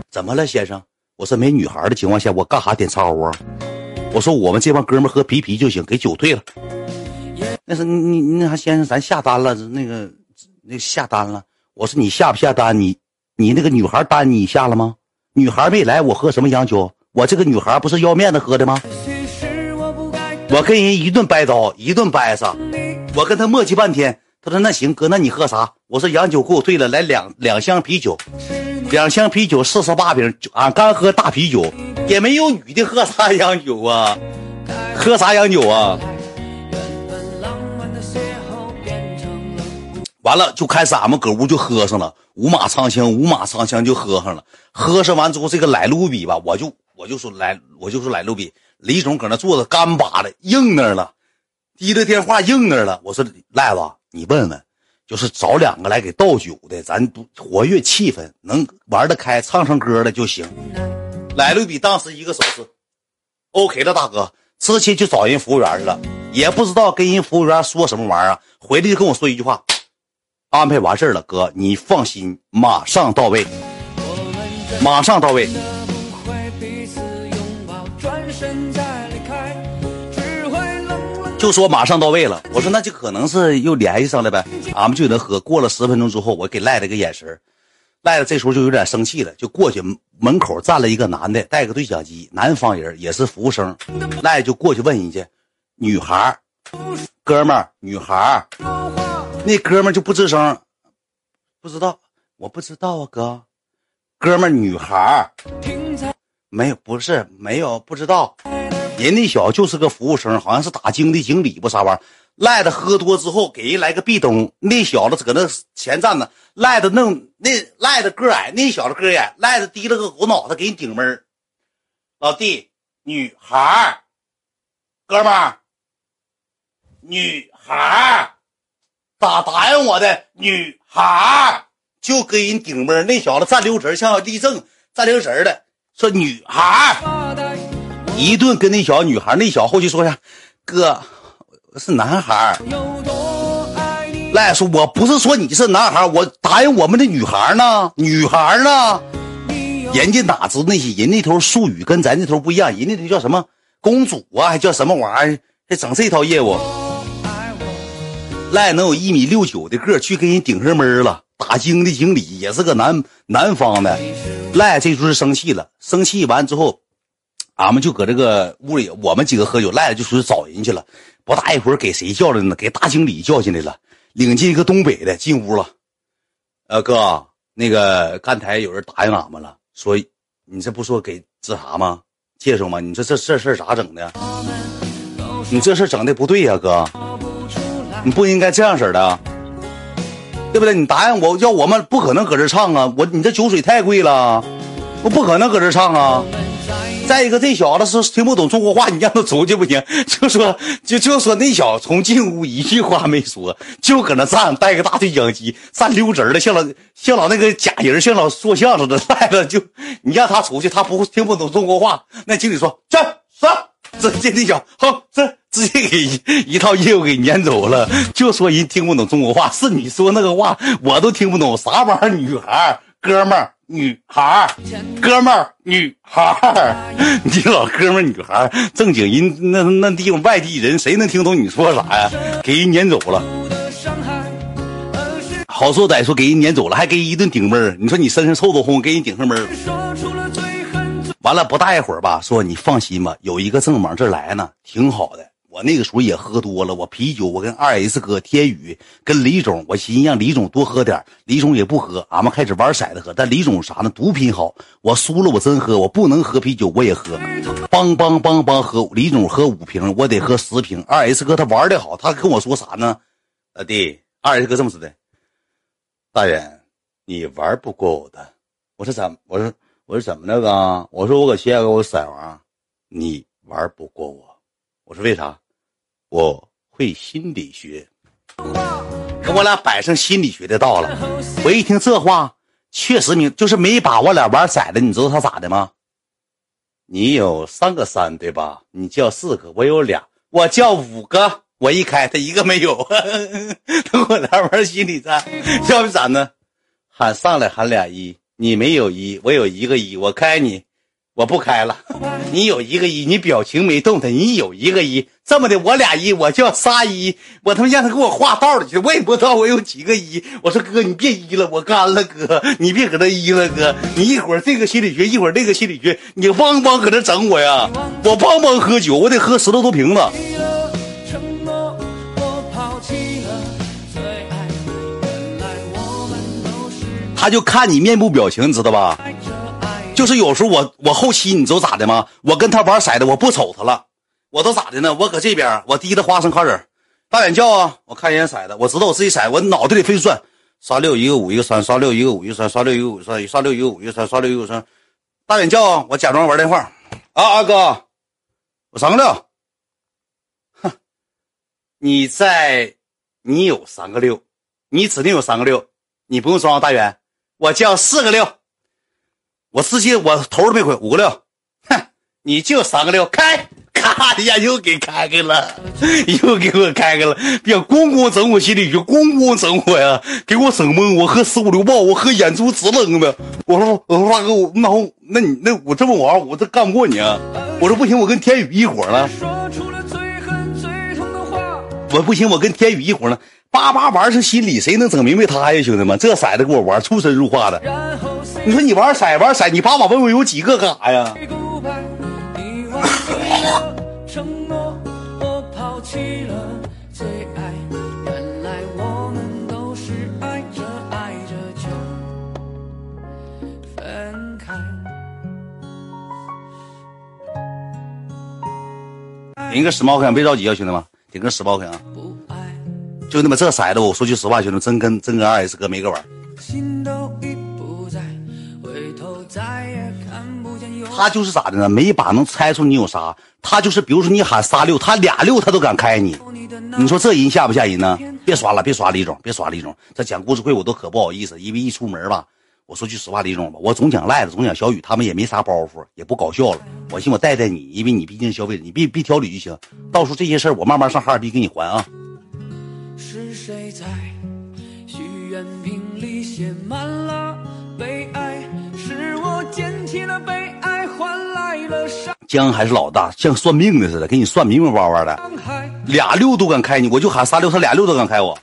Speaker 1: 怎么了，先生？我说没女孩的情况下，我干啥点叉呼啊？我说我们这帮哥们喝皮皮就行，给酒退了。那是你你那啥先生，咱下单了，那个那下单了。我说你下不下单？你你那个女孩单你下了吗？女孩没来，我喝什么洋酒？我这个女孩不是要面子喝的吗？我跟人一顿掰刀，一顿掰上，我跟他磨叽半天。他说那行哥，那你喝啥？我说洋酒给我退了，来两两箱啤酒。两箱啤酒，四十八瓶，俺刚喝大啤酒，也没有女的喝啥洋酒啊？喝啥洋酒啊？完了就开始俺们搁屋就喝上了，五马长枪，五马长枪就喝上了。喝上完之后，这个莱卢比吧，我就我就说来，我就说莱卢比，李总搁那坐着干巴的硬那儿了，提着电话硬那儿了。我说赖子，你问问。就是找两个来给倒酒的，咱不活跃气氛，能玩得开，唱唱歌的就行。来路比当时一个手势，OK 了，大哥，直接就找人服务员去了，也不知道跟人服务员说什么玩意儿，回来就跟我说一句话，安排完事了，哥，你放心，马上到位，马上到位。就说马上到位了，我说那就可能是又联系上了呗，俺们就能喝。过了十分钟之后，我给赖了个眼神，赖了这时候就有点生气了，就过去门口站了一个男的，带个对讲机，南方人也是服务生，赖就过去问人家，女孩哥们儿，女孩那哥们就不吱声，不知道，我不知道啊，哥，哥们，女孩没有，不是没有，不知道。人那小子就是个服务生，好像是打经的经理不啥玩意儿。赖子喝多之后给人来个壁咚，那小子搁那前站着。赖子弄那赖子个矮，那小子个矮，赖子低了个狗脑袋给人顶门老弟，女孩哥们儿，女孩咋答应我的？女孩就给人顶门那小子站溜直像立正站溜直的，说女孩一顿跟那小女孩，那小后期说啥？哥，是男孩。赖说，我不是说你是男孩，我答应我们的女孩呢，女孩呢？人家哪知那些人那头术语跟咱这头不一样，人家那叫什么公主啊，还叫什么玩意儿？还整这套业务？赖能有一米六九的个去跟人顶上门了，打经的经理也是个南南方的。赖这就是生气了，生气完之后。俺们就搁这个屋里，我们几个喝酒，赖就出去找人去了。不大一会儿，给谁叫来呢？给大经理叫进来了，领进一个东北的进屋了。呃，哥，那个刚才有人答应俺们了，说你这不说给这啥吗？介绍吗？你说这这事儿咋整的？你这事儿整的不对呀，哥，你不应该这样式的，对不对？你答应我要我们不可能搁这唱啊！我你这酒水太贵了，我不可能搁这唱啊！再一个，这小子是听不懂中国话，你让他出去不行。就说就就说那小子从进屋一句话没说，就搁那站，带个大对讲机，站溜直的，像老像老那个假人，像老说相声的。带着就你让他出去，他不会听不懂中国话。那经理说去上，直接那小好，这直接给一套业务给撵走了。就说人听不懂中国话，是你说那个话我都听不懂，啥玩意儿？女孩，哥们儿。女孩哥们儿，女孩 你老哥们儿，女孩正经人，那那地方外地人，谁能听懂你说啥呀？给人撵走了，好说歹说给人撵走了，还给人一顿顶闷儿你说你身上臭豆烘，给人顶上闷完了不大一会儿吧，说你放心吧，有一个正往这来呢，挺好的。我那个时候也喝多了，我啤酒，我跟二 S 哥、天宇跟李总，我寻思让李总多喝点李总也不喝，俺们开始玩骰子喝。但李总啥呢？毒品好，我输了我真喝，我不能喝啤酒我也喝，梆梆梆梆喝。李总喝五瓶，我得喝十瓶。二 S 哥他玩的好，他跟我说啥呢？老弟，二 S 哥这么说的，大人，你玩不过我的。我说怎？我说我说怎么的哥？我说我搁西安我色王，你玩不过我。我说为啥？我会心理学，跟我俩摆上心理学的道了。我一听这话，确实明就是没把我俩玩色的。你知道他咋的吗？你有三个三对吧？你叫四个，我有俩，我叫五个。我一开，他一个没有。跟我俩玩心理战，要不咋呢？喊上来喊俩一，你没有一，我有一个一，我开你。我不开了，你有一个一，你表情没动弹，你有一个一，这么的，我俩一，我叫仨一，我他妈让他给我画道里去，我也不知道我有几个一。我说哥，你别一了，我干了，哥，你别搁这一了，哥，你一会儿这个心理学，一会儿那个心理学，你汪汪搁这整我呀？我汪汪喝酒，我得喝十多多瓶子。他就看你面部表情，你知道吧？就是有时候我我后期你知道咋的吗？我跟他玩骰子，我不瞅他了，我都咋的呢？我搁这边，我提着花生开始大眼叫啊！我看一眼骰子，我知道我自己骰，我脑袋里飞转，刷六一个五一个三，刷六一个五一个三，刷六一个五一个三，刷六一个五一个三，刷六一个五三。大眼叫啊！我假装玩电话啊，阿哥，我三个六。哼，你在，你有三个六，你指定有三个六，你不用装大远，我叫四个六。我直接我头都没回，五个六，哼，你就三个六，开，咔一下又给开开了，又给我开开了，别咣咣整我心里去，咣咣整我呀，给我整懵，我喝十五六爆，我喝眼珠直愣的，我说我说大哥，我那我那你那我这么玩，我这干不过你啊，我说不行，我跟天宇一伙了，我不行，我跟天宇一伙了，叭叭玩是心理，谁能整明白他呀，兄弟们，这骰子给我玩出神入化的。你说你玩骰玩骰，你爸爸问我有几个干啥呀？顶个十毛钱，别着急啊，兄弟们，点个十毛钱啊！就那么这骰子，我说句实话，兄弟们，真跟真跟二 S 哥没个玩。他就是咋的呢？没一把能猜出你有啥。他就是，比如说你喊仨六，他俩六他都敢开你。你说这人吓不吓人呢？别刷了，别刷李总，别刷李总。这讲故事会我都可不好意思，因为一出门吧，我说句实话，李总吧，我总讲赖子，总讲小雨，他们也没啥包袱，也不搞笑了。我寻我带带你，因为你毕竟消费者，你别别挑理就行。到时候这些事儿我慢慢上哈尔滨给你还啊。是谁在许愿瓶里写满了悲哀？是我捡起了悲哀。换来了伤姜还是老大，像算命的似的，给你算明明白白的。俩六都敢开你，我就喊仨六，他俩六都敢开我。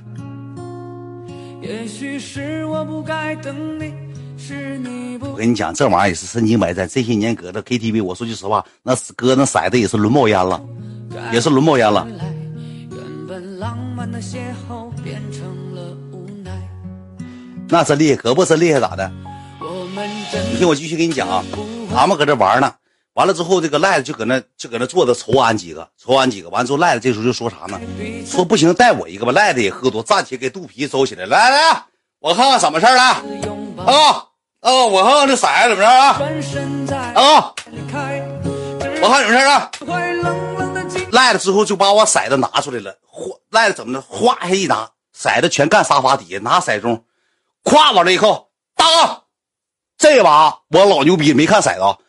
Speaker 1: 我跟你讲，这玩意儿也是身经百战。这些年搁这 KTV，我说句实话，那哥那骰子也是轮冒烟了，也是轮冒烟了。那真厉害，可不真厉害咋的？你听我继续跟你讲啊，俺们搁这玩呢。完了之后，这个赖子就搁那就搁那坐着瞅俺几个，瞅俺几个。完了之后，赖子这时候就说啥呢？说不行，带我一个吧。赖子也喝多，站起给肚皮收起来。来来，我看看怎么事儿了。啊啊，我看看这色怎么着啊？啊，我看怎么事儿啊？赖了之后就把我骰子拿出来了。哗，赖了怎么的？哗一下一拿，骰子全干沙发底下，拿骰盅，咵往这一扣，大哥，这把我老牛逼，没看骰子。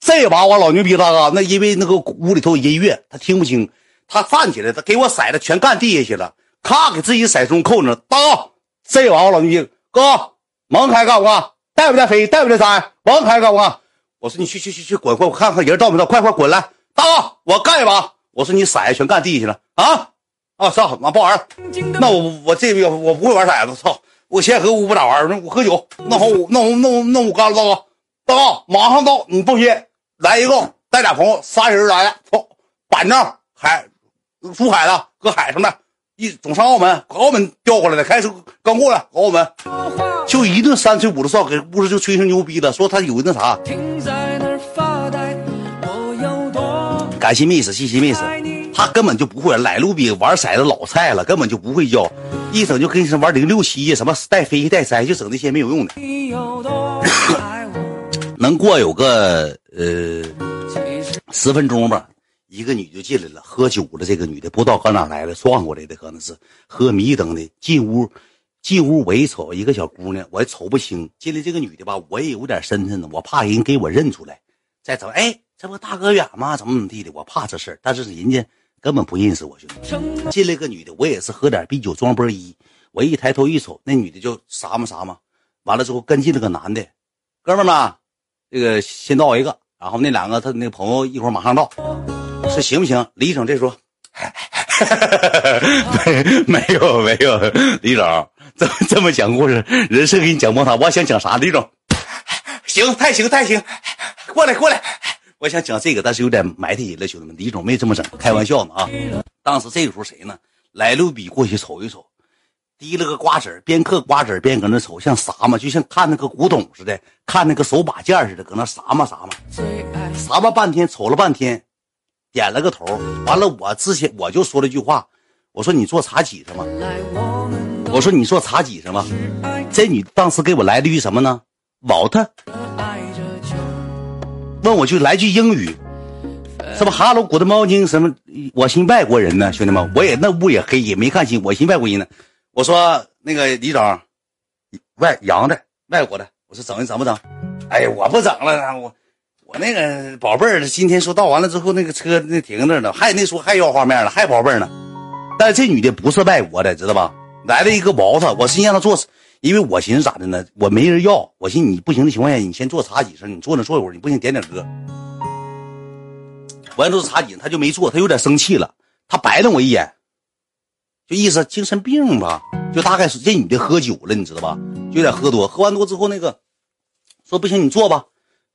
Speaker 1: 这把我老牛逼，大哥，那因为那个屋里头有音乐，他听不清。他站起来，他给我骰子全干地下去了，咔给自己骰盅扣着。大哥，这把我老牛逼，哥，盲开干不干？带不带飞？带不带三？盲开干不干？我说你去去去去滚，快我看看人到没到，快快滚来！大哥，我干一把。我说你骰子全干地下去了啊啊！操妈不玩了那我我这个我不会玩骰子，操！我先和屋不咋玩那我喝酒。弄好，我那我那我那我干了，大哥，大哥马上到，你放心。来一个，带俩朋友，仨人来了。操，板正海，出海的，搁海上的，一总上澳门，搁澳门调过来的，开车刚过来，澳门，就一顿三吹五的哨，给故事就吹成牛逼了，说他有那啥。感谢 miss，谢谢 miss，他根本就不会，来路比玩骰子老菜了，根本就不会叫，一整就跟你玩零六七呀，什么带飞带塞，就整那些没有用的。能过有个呃十分钟吧，一个女就进来了，喝酒了。这个女的不知道搁哪来的，撞过来的，可能是喝迷瞪的。进屋，进屋我一瞅，一个小姑娘，我也瞅不清。进来这个女的吧，我也有点身份呢，我怕人给我认出来。再走，哎，这不大哥远吗？怎么怎么地的？我怕这事儿，但是人家根本不认识我，兄弟。进来个女的，我也是喝点啤酒装波一。我一抬头一瞅，那女的就啥嘛啥嘛。完了之后跟进了个男的，哥们们，这个先到一个，然后那两个他那个朋友一会儿马上到。说行不行？李总这时候，没没有没有，李总这么这么讲故事，人设给你讲崩塌。我想讲啥？李总，行，太行太行，过来过来，我想讲这个，但是有点埋汰人了，兄弟们。李总没这么整，开玩笑呢啊。当时这个时候谁呢？来路比过去瞅一瞅，提了个瓜子边嗑瓜子边搁那瞅，像啥嘛？就像看那个古董似的，看那个手把件似的，搁那啥嘛啥嘛，啥嘛半天，瞅了半天。点了个头，完了，我之前我就说了句话，我说你做茶几上吗？我说你做茶几上吗？这女当时给我来了一句什么呢？What？问我就来句英语，什么 Hello Good morning？什么？我寻外国人呢，兄弟们，我也那屋也黑，也没看清，我寻外国人呢。我说那个李总，外洋的，外国的。我说整的整不整？哎呀，我不整了，我。我那个宝贝儿，今天说到完了之后，那个车那停那呢，还那说还要画面了，还宝贝儿呢。但是这女的不是外国的，知道吧？来了一个毛子，我是让她坐，因为我寻思咋的呢？我没人要，我寻思你不行的情况下，你先坐茶几上，你坐那坐一会儿，你不行点点歌。完了都是茶几，他就没坐，他有点生气了，他白了我一眼，就意思精神病吧，就大概是这女的喝酒了，你知道吧？就有点喝多，喝完多之后那个说不行，你坐吧。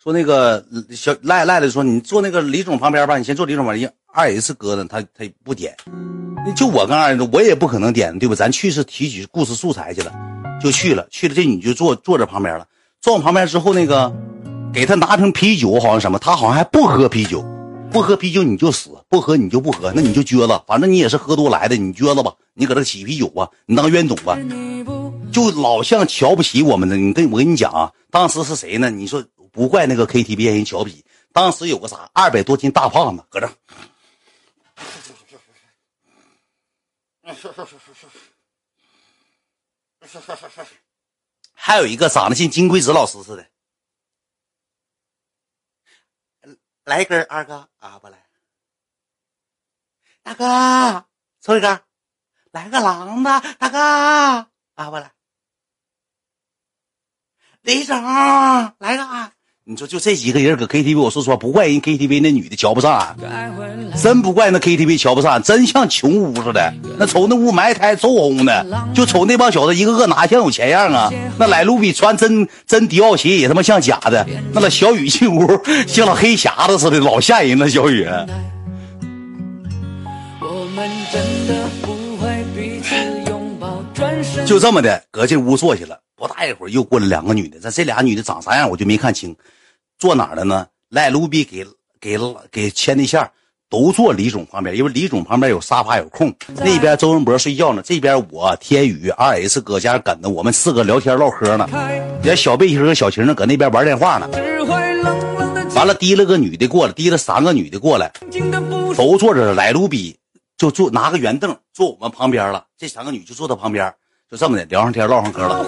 Speaker 1: 说那个小赖赖的说，你坐那个李总旁边吧，你先坐李总旁边。二 S 哥呢，他他不点，就我跟二 S，我也不可能点，对吧？咱去是提取故事素材去了，就去了，去了这女就坐坐这旁边了。坐我旁边之后，那个给他拿瓶啤酒，好像什么，他好像还不喝啤酒，不喝啤酒你就死，不喝你就不喝，那你就撅了，反正你也是喝多来的，你撅了吧，你搁这起啤酒吧，你当冤种吧，就老像瞧不起我们的。你跟我跟你讲啊，当时是谁呢？你说。不怪那个 KTV 人瞧不起，当时有个啥二百多斤大胖子搁这，还有一个长得像金龟子老师似的，来一根二哥啊不来，大哥抽一根，来个狼的大哥啊不来，李总来个啊。你说就这几个人搁 KTV，我说实话不怪人 KTV 那女的瞧不上俺，真不怪那 KTV 瞧不上俺，真像穷屋似的。那瞅那屋埋汰臭烘的，就瞅那帮小子一个个哪像有钱样啊？那来路比穿真真迪奥鞋也他妈像假的。那老小雨进屋像老黑匣子似的，老吓人了。小雨，就这么的搁这屋坐下了，不大一会儿又过来两个女的，这这俩女的长啥样我就没看清。坐哪儿了呢？赖卢比给给给牵的线，都坐李总旁边，因为李总旁边有沙发有空。那边周文博睡觉呢，这边我天宇二 S 搁家梗的，我们四个聊天唠嗑呢。连小背心和小晴呢，搁那边玩电话呢。完了，提了个女的过来，提了三个女的过来，都坐着。赖卢比就坐拿个圆凳坐我们旁边了，这三个女就坐他旁边，就这么的聊上天唠上嗑了。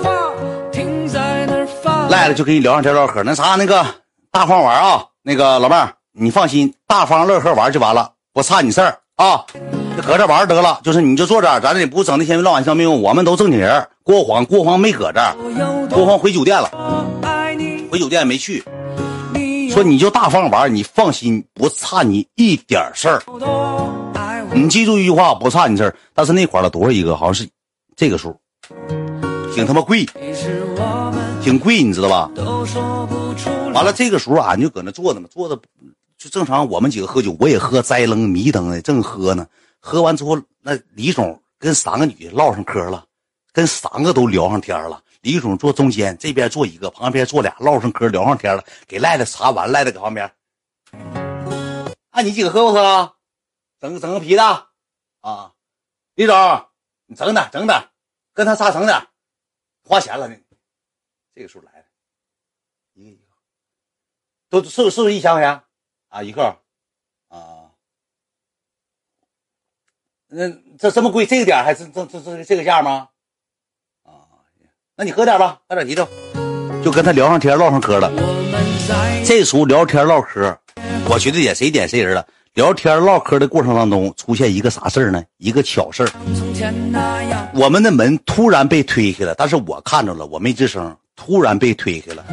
Speaker 1: 赖了就跟你聊上天唠嗑，那啥那个。大方玩啊，那个老妹儿，你放心，大方乐呵玩就完了，不差你事儿啊，就搁这玩得了。就是你就坐这儿，咱也不整那些闹玩笑没用，我们都正经人。郭黄，郭黄没搁这，郭黄回酒店了，回酒店没去。说你就大方玩，你放心，不差你一点事儿。你记住一句话，不差你事儿。但是那块了多少一个？好像是这个数，挺他妈贵，挺贵，你知道吧？完了，这个时候俺就搁那坐着嘛，坐着就正常。我们几个喝酒，我也喝栽楞迷瞪的，正喝呢。喝完之后，那李总跟三个女的唠上嗑了，跟三个都聊上天了。李总坐中间，这边坐一个，旁边坐俩，唠上嗑聊上天了。给赖子查完，赖子搁旁边。啊，你几个喝不喝？整整个啤的啊，李总，你整点整点，跟他仨整点，花钱了呢。这个时候来了，一个一个。都是是不是一千块钱啊？一个，啊，那这这么贵，这个点还是这这这这个价吗？啊，那你喝点吧，喝点啤酒，就跟他聊上天唠上嗑了。这时候聊天唠嗑，我觉得也谁点谁人了。聊天唠嗑的过程当中，出现一个啥事儿呢？一个巧事儿。我们的门突然被推开了，但是我看着了，我没吱声。突然被推开了，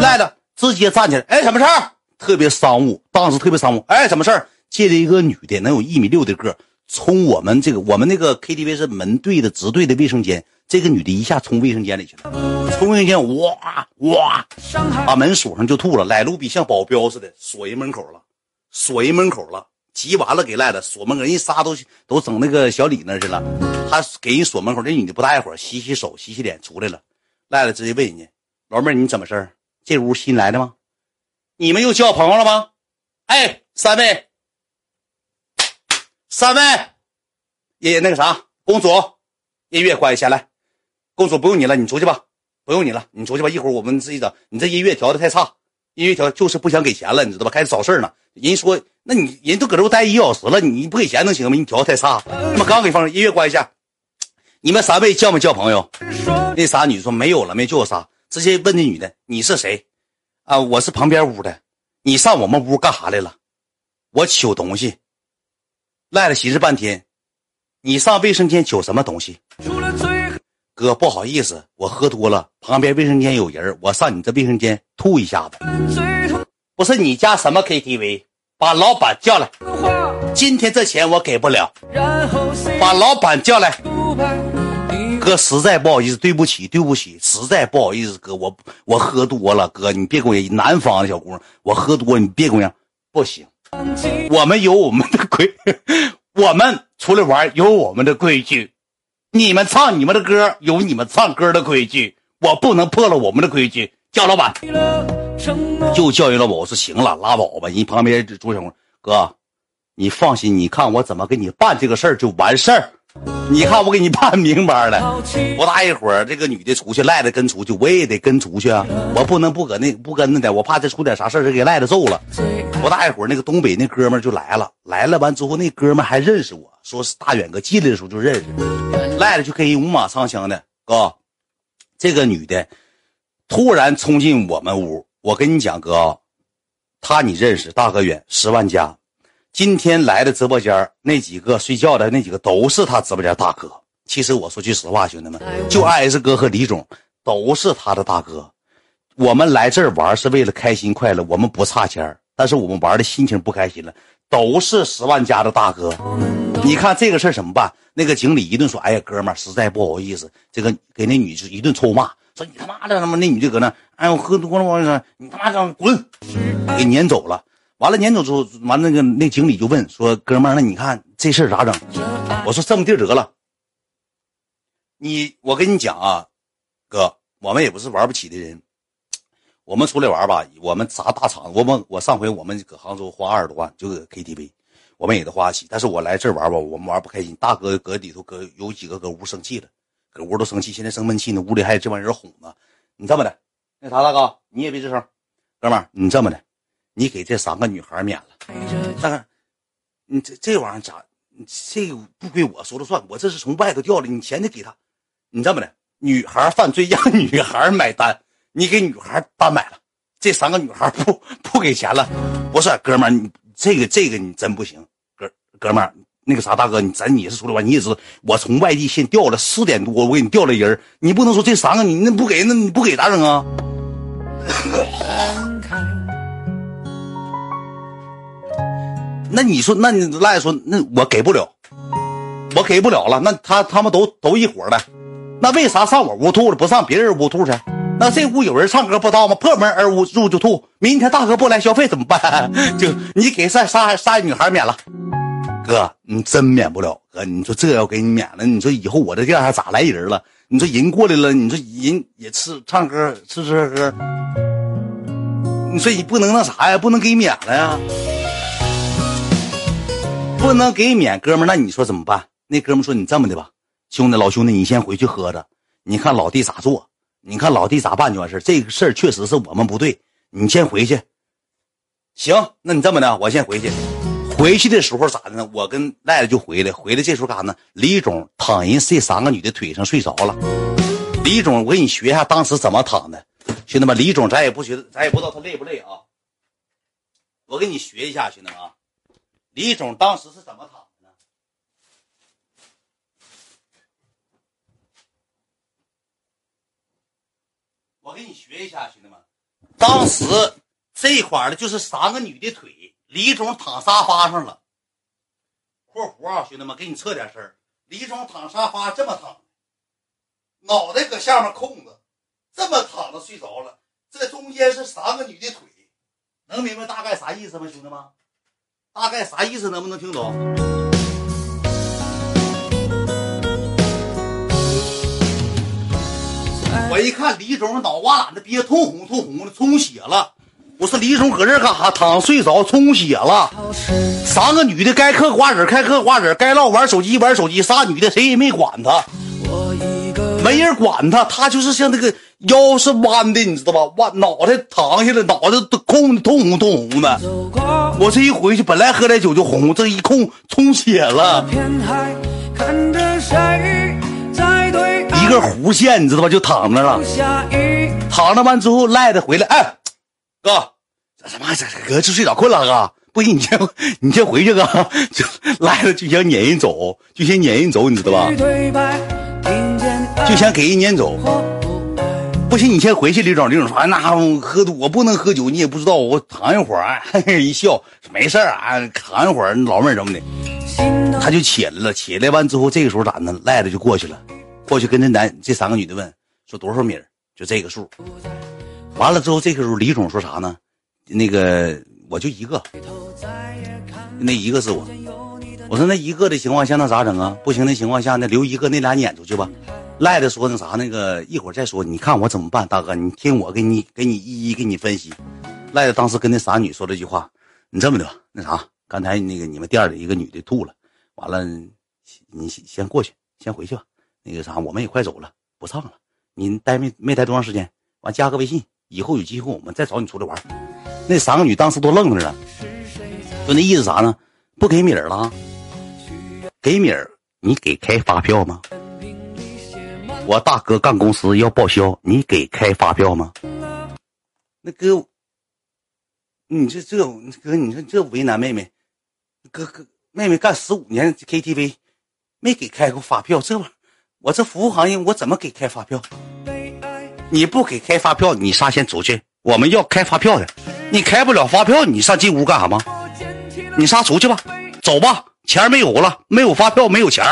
Speaker 1: 赖子，直接站起来。哎，什么事儿？特别商务，当时特别商务。哎，什么事儿？进来一个女的，能有一米六的个，冲我们这个我们那个 KTV 是门对的直对的卫生间。这个女的一下冲卫生间里去了，冲卫生间，哇哇，把门锁上就吐了。来路比像保镖似的，锁人门口了，锁人门口了。急完了给赖了，锁门口，人仨都都整那个小李那去了。他给人锁门口，这女的不大一会儿洗洗手、洗洗脸出来了。赖了直接问人家：“老妹，你怎么事儿？这屋新来的吗？你们又交朋友了吗？”哎，三位，三位，爷爷那个啥，公主，音乐关一下来。公主不用你了，你出去吧，不用你了，你出去吧。一会儿我们自己整。你这音乐调的太差，音乐调就是不想给钱了，你知道吧？开始找事儿呢。人说。那你人都搁这待一小时了，你不给钱能行吗？你调的太差。他妈刚给放音乐关一下。你们三位叫没叫朋友？那仨女说没有了，没叫我仨。直接问那女的你是谁？啊，我是旁边屋的。你上我们屋干啥来了？我取东西。赖了寻思半天，你上卫生间取什么东西？哥不好意思，我喝多了，旁边卫生间有人，我上你这卫生间吐一下子。不是你家什么 KTV？把老板叫来，今天这钱我给不了。把老板叫来，哥实在不好意思，对不起，对不起，实在不好意思，哥我我喝多了，哥你别跟我南方的小姑娘，我喝多你别跟我不行，我们有我们的规，我们出来玩有我们的规矩，你们唱你们的歌有你们唱歌的规矩，我不能破了我们的规矩，叫老板。就教育了我，我说行了，拉倒吧。人旁边朱小红哥，你放心，你看我怎么给你办这个事儿就完事儿。你看我给你办明白了。不大一会儿，这个女的出去，赖的跟出去，我也得跟出去啊。我不能不搁那不跟着的，我怕再出点啥事儿，给赖的揍了。不大一会儿，那个东北那哥们就来了，来了完之后，那哥们还认识我，说是大远哥进来的时候就认识，赖的就跟人五马长枪的。哥，这个女的突然冲进我们屋。我跟你讲，哥，他你认识？大哥远十万加，今天来的直播间那几个睡觉的那几个都是他直播间大哥。其实我说句实话，兄弟们，就 S 哥和李总都是他的大哥。我们来这儿玩是为了开心快乐，我们不差钱但是我们玩的心情不开心了，都是十万加的大哥。你看这个事儿怎么办？那个经理一顿说：“哎呀，哥们儿，实在不好意思，这个给那女就一顿臭骂。”说你他妈的他妈那女的搁那，哎我喝多了我说你他妈的滚，给撵走了。完了撵走之后，完那个那经理就问说哥们儿，那你看这事儿咋整？我说这么地得了。你我跟你讲啊，哥，我们也不是玩不起的人，我们出来玩吧，我们砸大场。我们我上回我们搁杭州花二十多万就搁 KTV，我们也得花得起。但是我来这玩吧，我们玩不开心。大哥搁里头搁有几个搁屋生气了。搁屋都生气，现在生闷气呢，屋里还有这帮人哄呢。你这么的，那啥，大哥，你也别吱声，哥们儿，你这么的，你给这三个女孩免了。大哥，你这这玩意儿咋？这个不归我说了算，我这是从外头调的，你钱得给他。你这么的，女孩犯罪让女孩买单，你给女孩单买了，这三个女孩不不给钱了。不是，哥们儿，你这个这个你真不行，哥哥们儿。那个啥，大哥，你咱你是出来玩，你也知道，我从外地先调了四点多，我给你调了人，你不能说这三个你那不给，那你不给咋整啊？那你说，那你赖说，那我给不了，我给不了了。那他他们都都一伙的，那为啥上我屋吐了，不上别人屋吐去？那这屋有人唱歌不到吗？破门而入入就吐。明天大哥不来消费怎么办？就你给三仨仨女孩免了。哥，你真免不了。哥，你说这要给你免了，你说以后我这店还咋来人了？你说人过来了，你说人也吃唱歌吃吃喝喝，你说你不能那啥呀？不能给免了呀？不能给免，哥们那你说怎么办？那哥们说你这么的吧，兄弟老兄弟，你先回去喝着，你看老弟咋做，你看老弟咋办就完事这个事儿确实是我们不对，你先回去。行，那你这么的，我先回去。回去的时候咋的呢？我跟赖赖就回来，回来这时候干啥呢？李总躺人这三个女的腿上睡着了。李总，我给你学一下当时怎么躺的，兄弟们，李总咱也不觉得，咱也不知道他累不累啊。我给你学一下，兄弟们啊，李总当时是怎么躺的呢？我给你学一下，兄弟们，当时这块的就是三个女的腿，李总躺沙发上了。括弧啊，兄弟们，给你测点事儿。李总躺沙发这么躺，脑袋搁下面空着，这么躺着睡着了。这中间是三个女的腿，能明白大概啥意思吗，兄弟们？大概啥意思？能不能听懂？我一看李总脑瓜子憋通红通红的，充血了。我说李总搁这干啥？躺睡着，充血了。三个女的该嗑瓜子开嗑瓜子，该唠玩手机玩手机。仨女的谁也没管他，没人管他，他就是像那个腰是弯的，你知道吧？弯脑袋躺下来，脑袋都空通红通红的。我这一回去，本来喝点酒就红，这一空充血了。一个弧线，你知道吧？就躺那了。躺那完之后，赖的回来，哎，哥，这他妈？这哥就睡着困了，哥，不行，你先 你先回去，哥。就赖的就想撵人走，就想撵人走，你知道吧？就想给人撵走。不行，你先回去。李总，李总说，哎，那喝我不能喝酒，你也不知道，我躺一会儿。一笑，没事儿啊，躺一会儿，老妹儿什么的？他就起来了，起来完之后，这个时候咋呢？赖着就过去了。过去跟这男这三个女的问说多少米就这个数。完了之后，这个时候李总说啥呢？那个我就一个，那一个是我。我说那一个的情况下那咋整啊？不行的情况下那留一个，那俩撵出去吧。赖的说那啥那个一会儿再说，你看我怎么办，大哥，你听我给你给你一一给你分析。赖的当时跟那仨女说了句话，你这么的吧，那啥，刚才那个你们店里一个女的吐了，完了你先过去，先回去吧。那个啥，我们也快走了，不唱了。你待没没待多长时间？完加个微信，以后有机会我们再找你出来玩。那三个女当时都愣着了，就那意思啥呢？不给米儿了？给米儿，你给开发票吗？我大哥干公司要报销，你给开发票吗？那哥，你这这哥，你说这为难妹妹？哥哥，妹妹干十五年 KTV，没给开过发票，这玩。我这服务行业，我怎么给开发票？你不给开发票，你仨先出去。我们要开发票的，你开不了发票，你上进屋干啥吗？你仨出去吧，走吧。钱没有了，没有发票，没有钱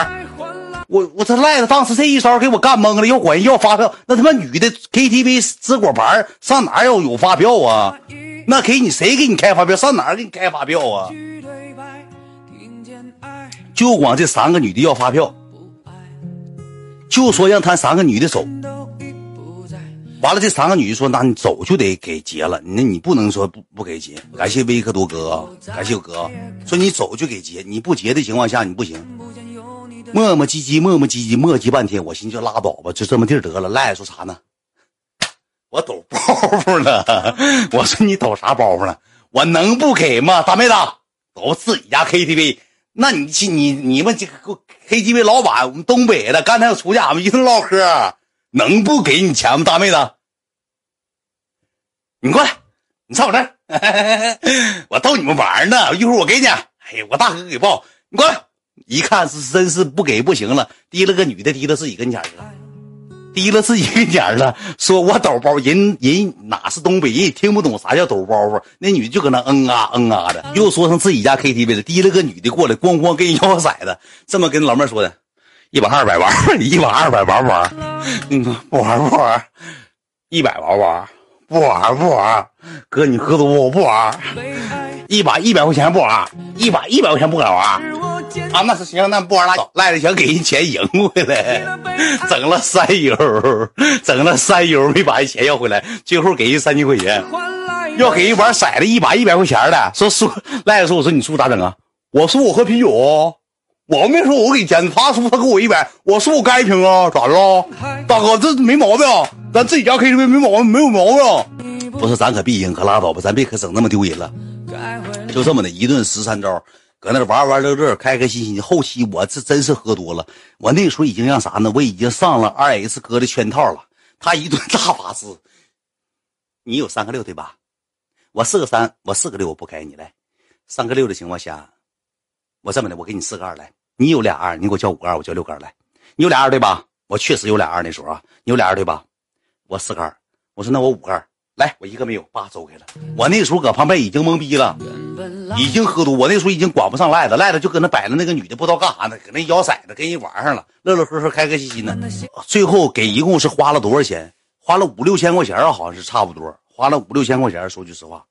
Speaker 1: 我我这赖子当时这一招给我干懵了，要管人要发票，那他妈女的 KTV 支果盘上哪要有发票啊？那给你谁给你开发票？上哪给你开发票啊？就管这三个女的要发票。就说让他三个女的走，完了这三个女的说：“那你走就得给结了，那你不能说不不给结。”感谢威克多哥，感谢我哥说你走就给结，你不结的情况下你不行。磨磨唧唧，磨磨唧唧，磨叽半天，我寻思就拉倒吧，就这么地得了。赖说啥呢？我抖包袱了。我说你抖啥包袱了？我能不给吗？大妹子，都自己家 KTV。那你去你你们这个 KTV 老板，我们东北的，刚才我出去，俺们一顿唠嗑，能不给你钱吗？大妹子，你过来，你上我这儿，我逗你们玩呢。一会儿我给你，哎，我大哥给报，你过来，一看是真是不给不行了，提了个女的，提到自己跟前了。提了自己跟前了，说我抖包，人人哪是东北人，也听不懂啥叫抖包袱。那女的就搁那嗯啊嗯啊的，又说成自己家 KTV 了。提了个女的过来，咣咣跟人要个色子，这么跟老妹说的，一百二百玩，一百二百玩不玩？嗯，不玩不玩，一百玩不玩？不玩不玩，哥你喝多我不玩，一把一百块钱不玩，一把一百块钱不敢玩。啊，那是行，那不玩拉倒。赖着想给人钱赢回来，整了三油，整了三油，没把人钱要回来。最后给人三千块钱，要给人玩骰子一把一百块钱的。说输赖着说，我说你输咋整啊？我输我喝啤酒，我没说我给钱，他输他给我一百，我输我干一瓶啊？咋的了？大哥这没毛病，咱自己家 KTV 没毛病，没有毛病。不是咱可必赢，可拉倒吧，咱别可整那么丢人了。就这么的一顿十三招。搁那玩玩乐乐，开开心心。后期我这真是喝多了，我那时候已经让啥呢？我已经上了二 S 哥的圈套了。他一顿大法师，你有三个六对吧？我四个三，我四个六，我不改你来。三个六的情况下，我这么的，我给你四个二来。你有俩二，你给我叫五个二，我叫六个二来。你有俩二对吧？我确实有俩二那时候啊，你有俩二对吧？我四个二，我说那我五个二来，我一个没有，爸走开了。我那时候搁旁边已经懵逼了，已经喝多，我那时候已经管不上赖子，赖子就搁那摆着那个女的不知道干啥呢，搁那摇骰子跟人玩上了，乐乐呵呵，开开心心的。最后给一共是花了多少钱？花了五六千块钱，好像是差不多，花了五六千块钱。说句实话，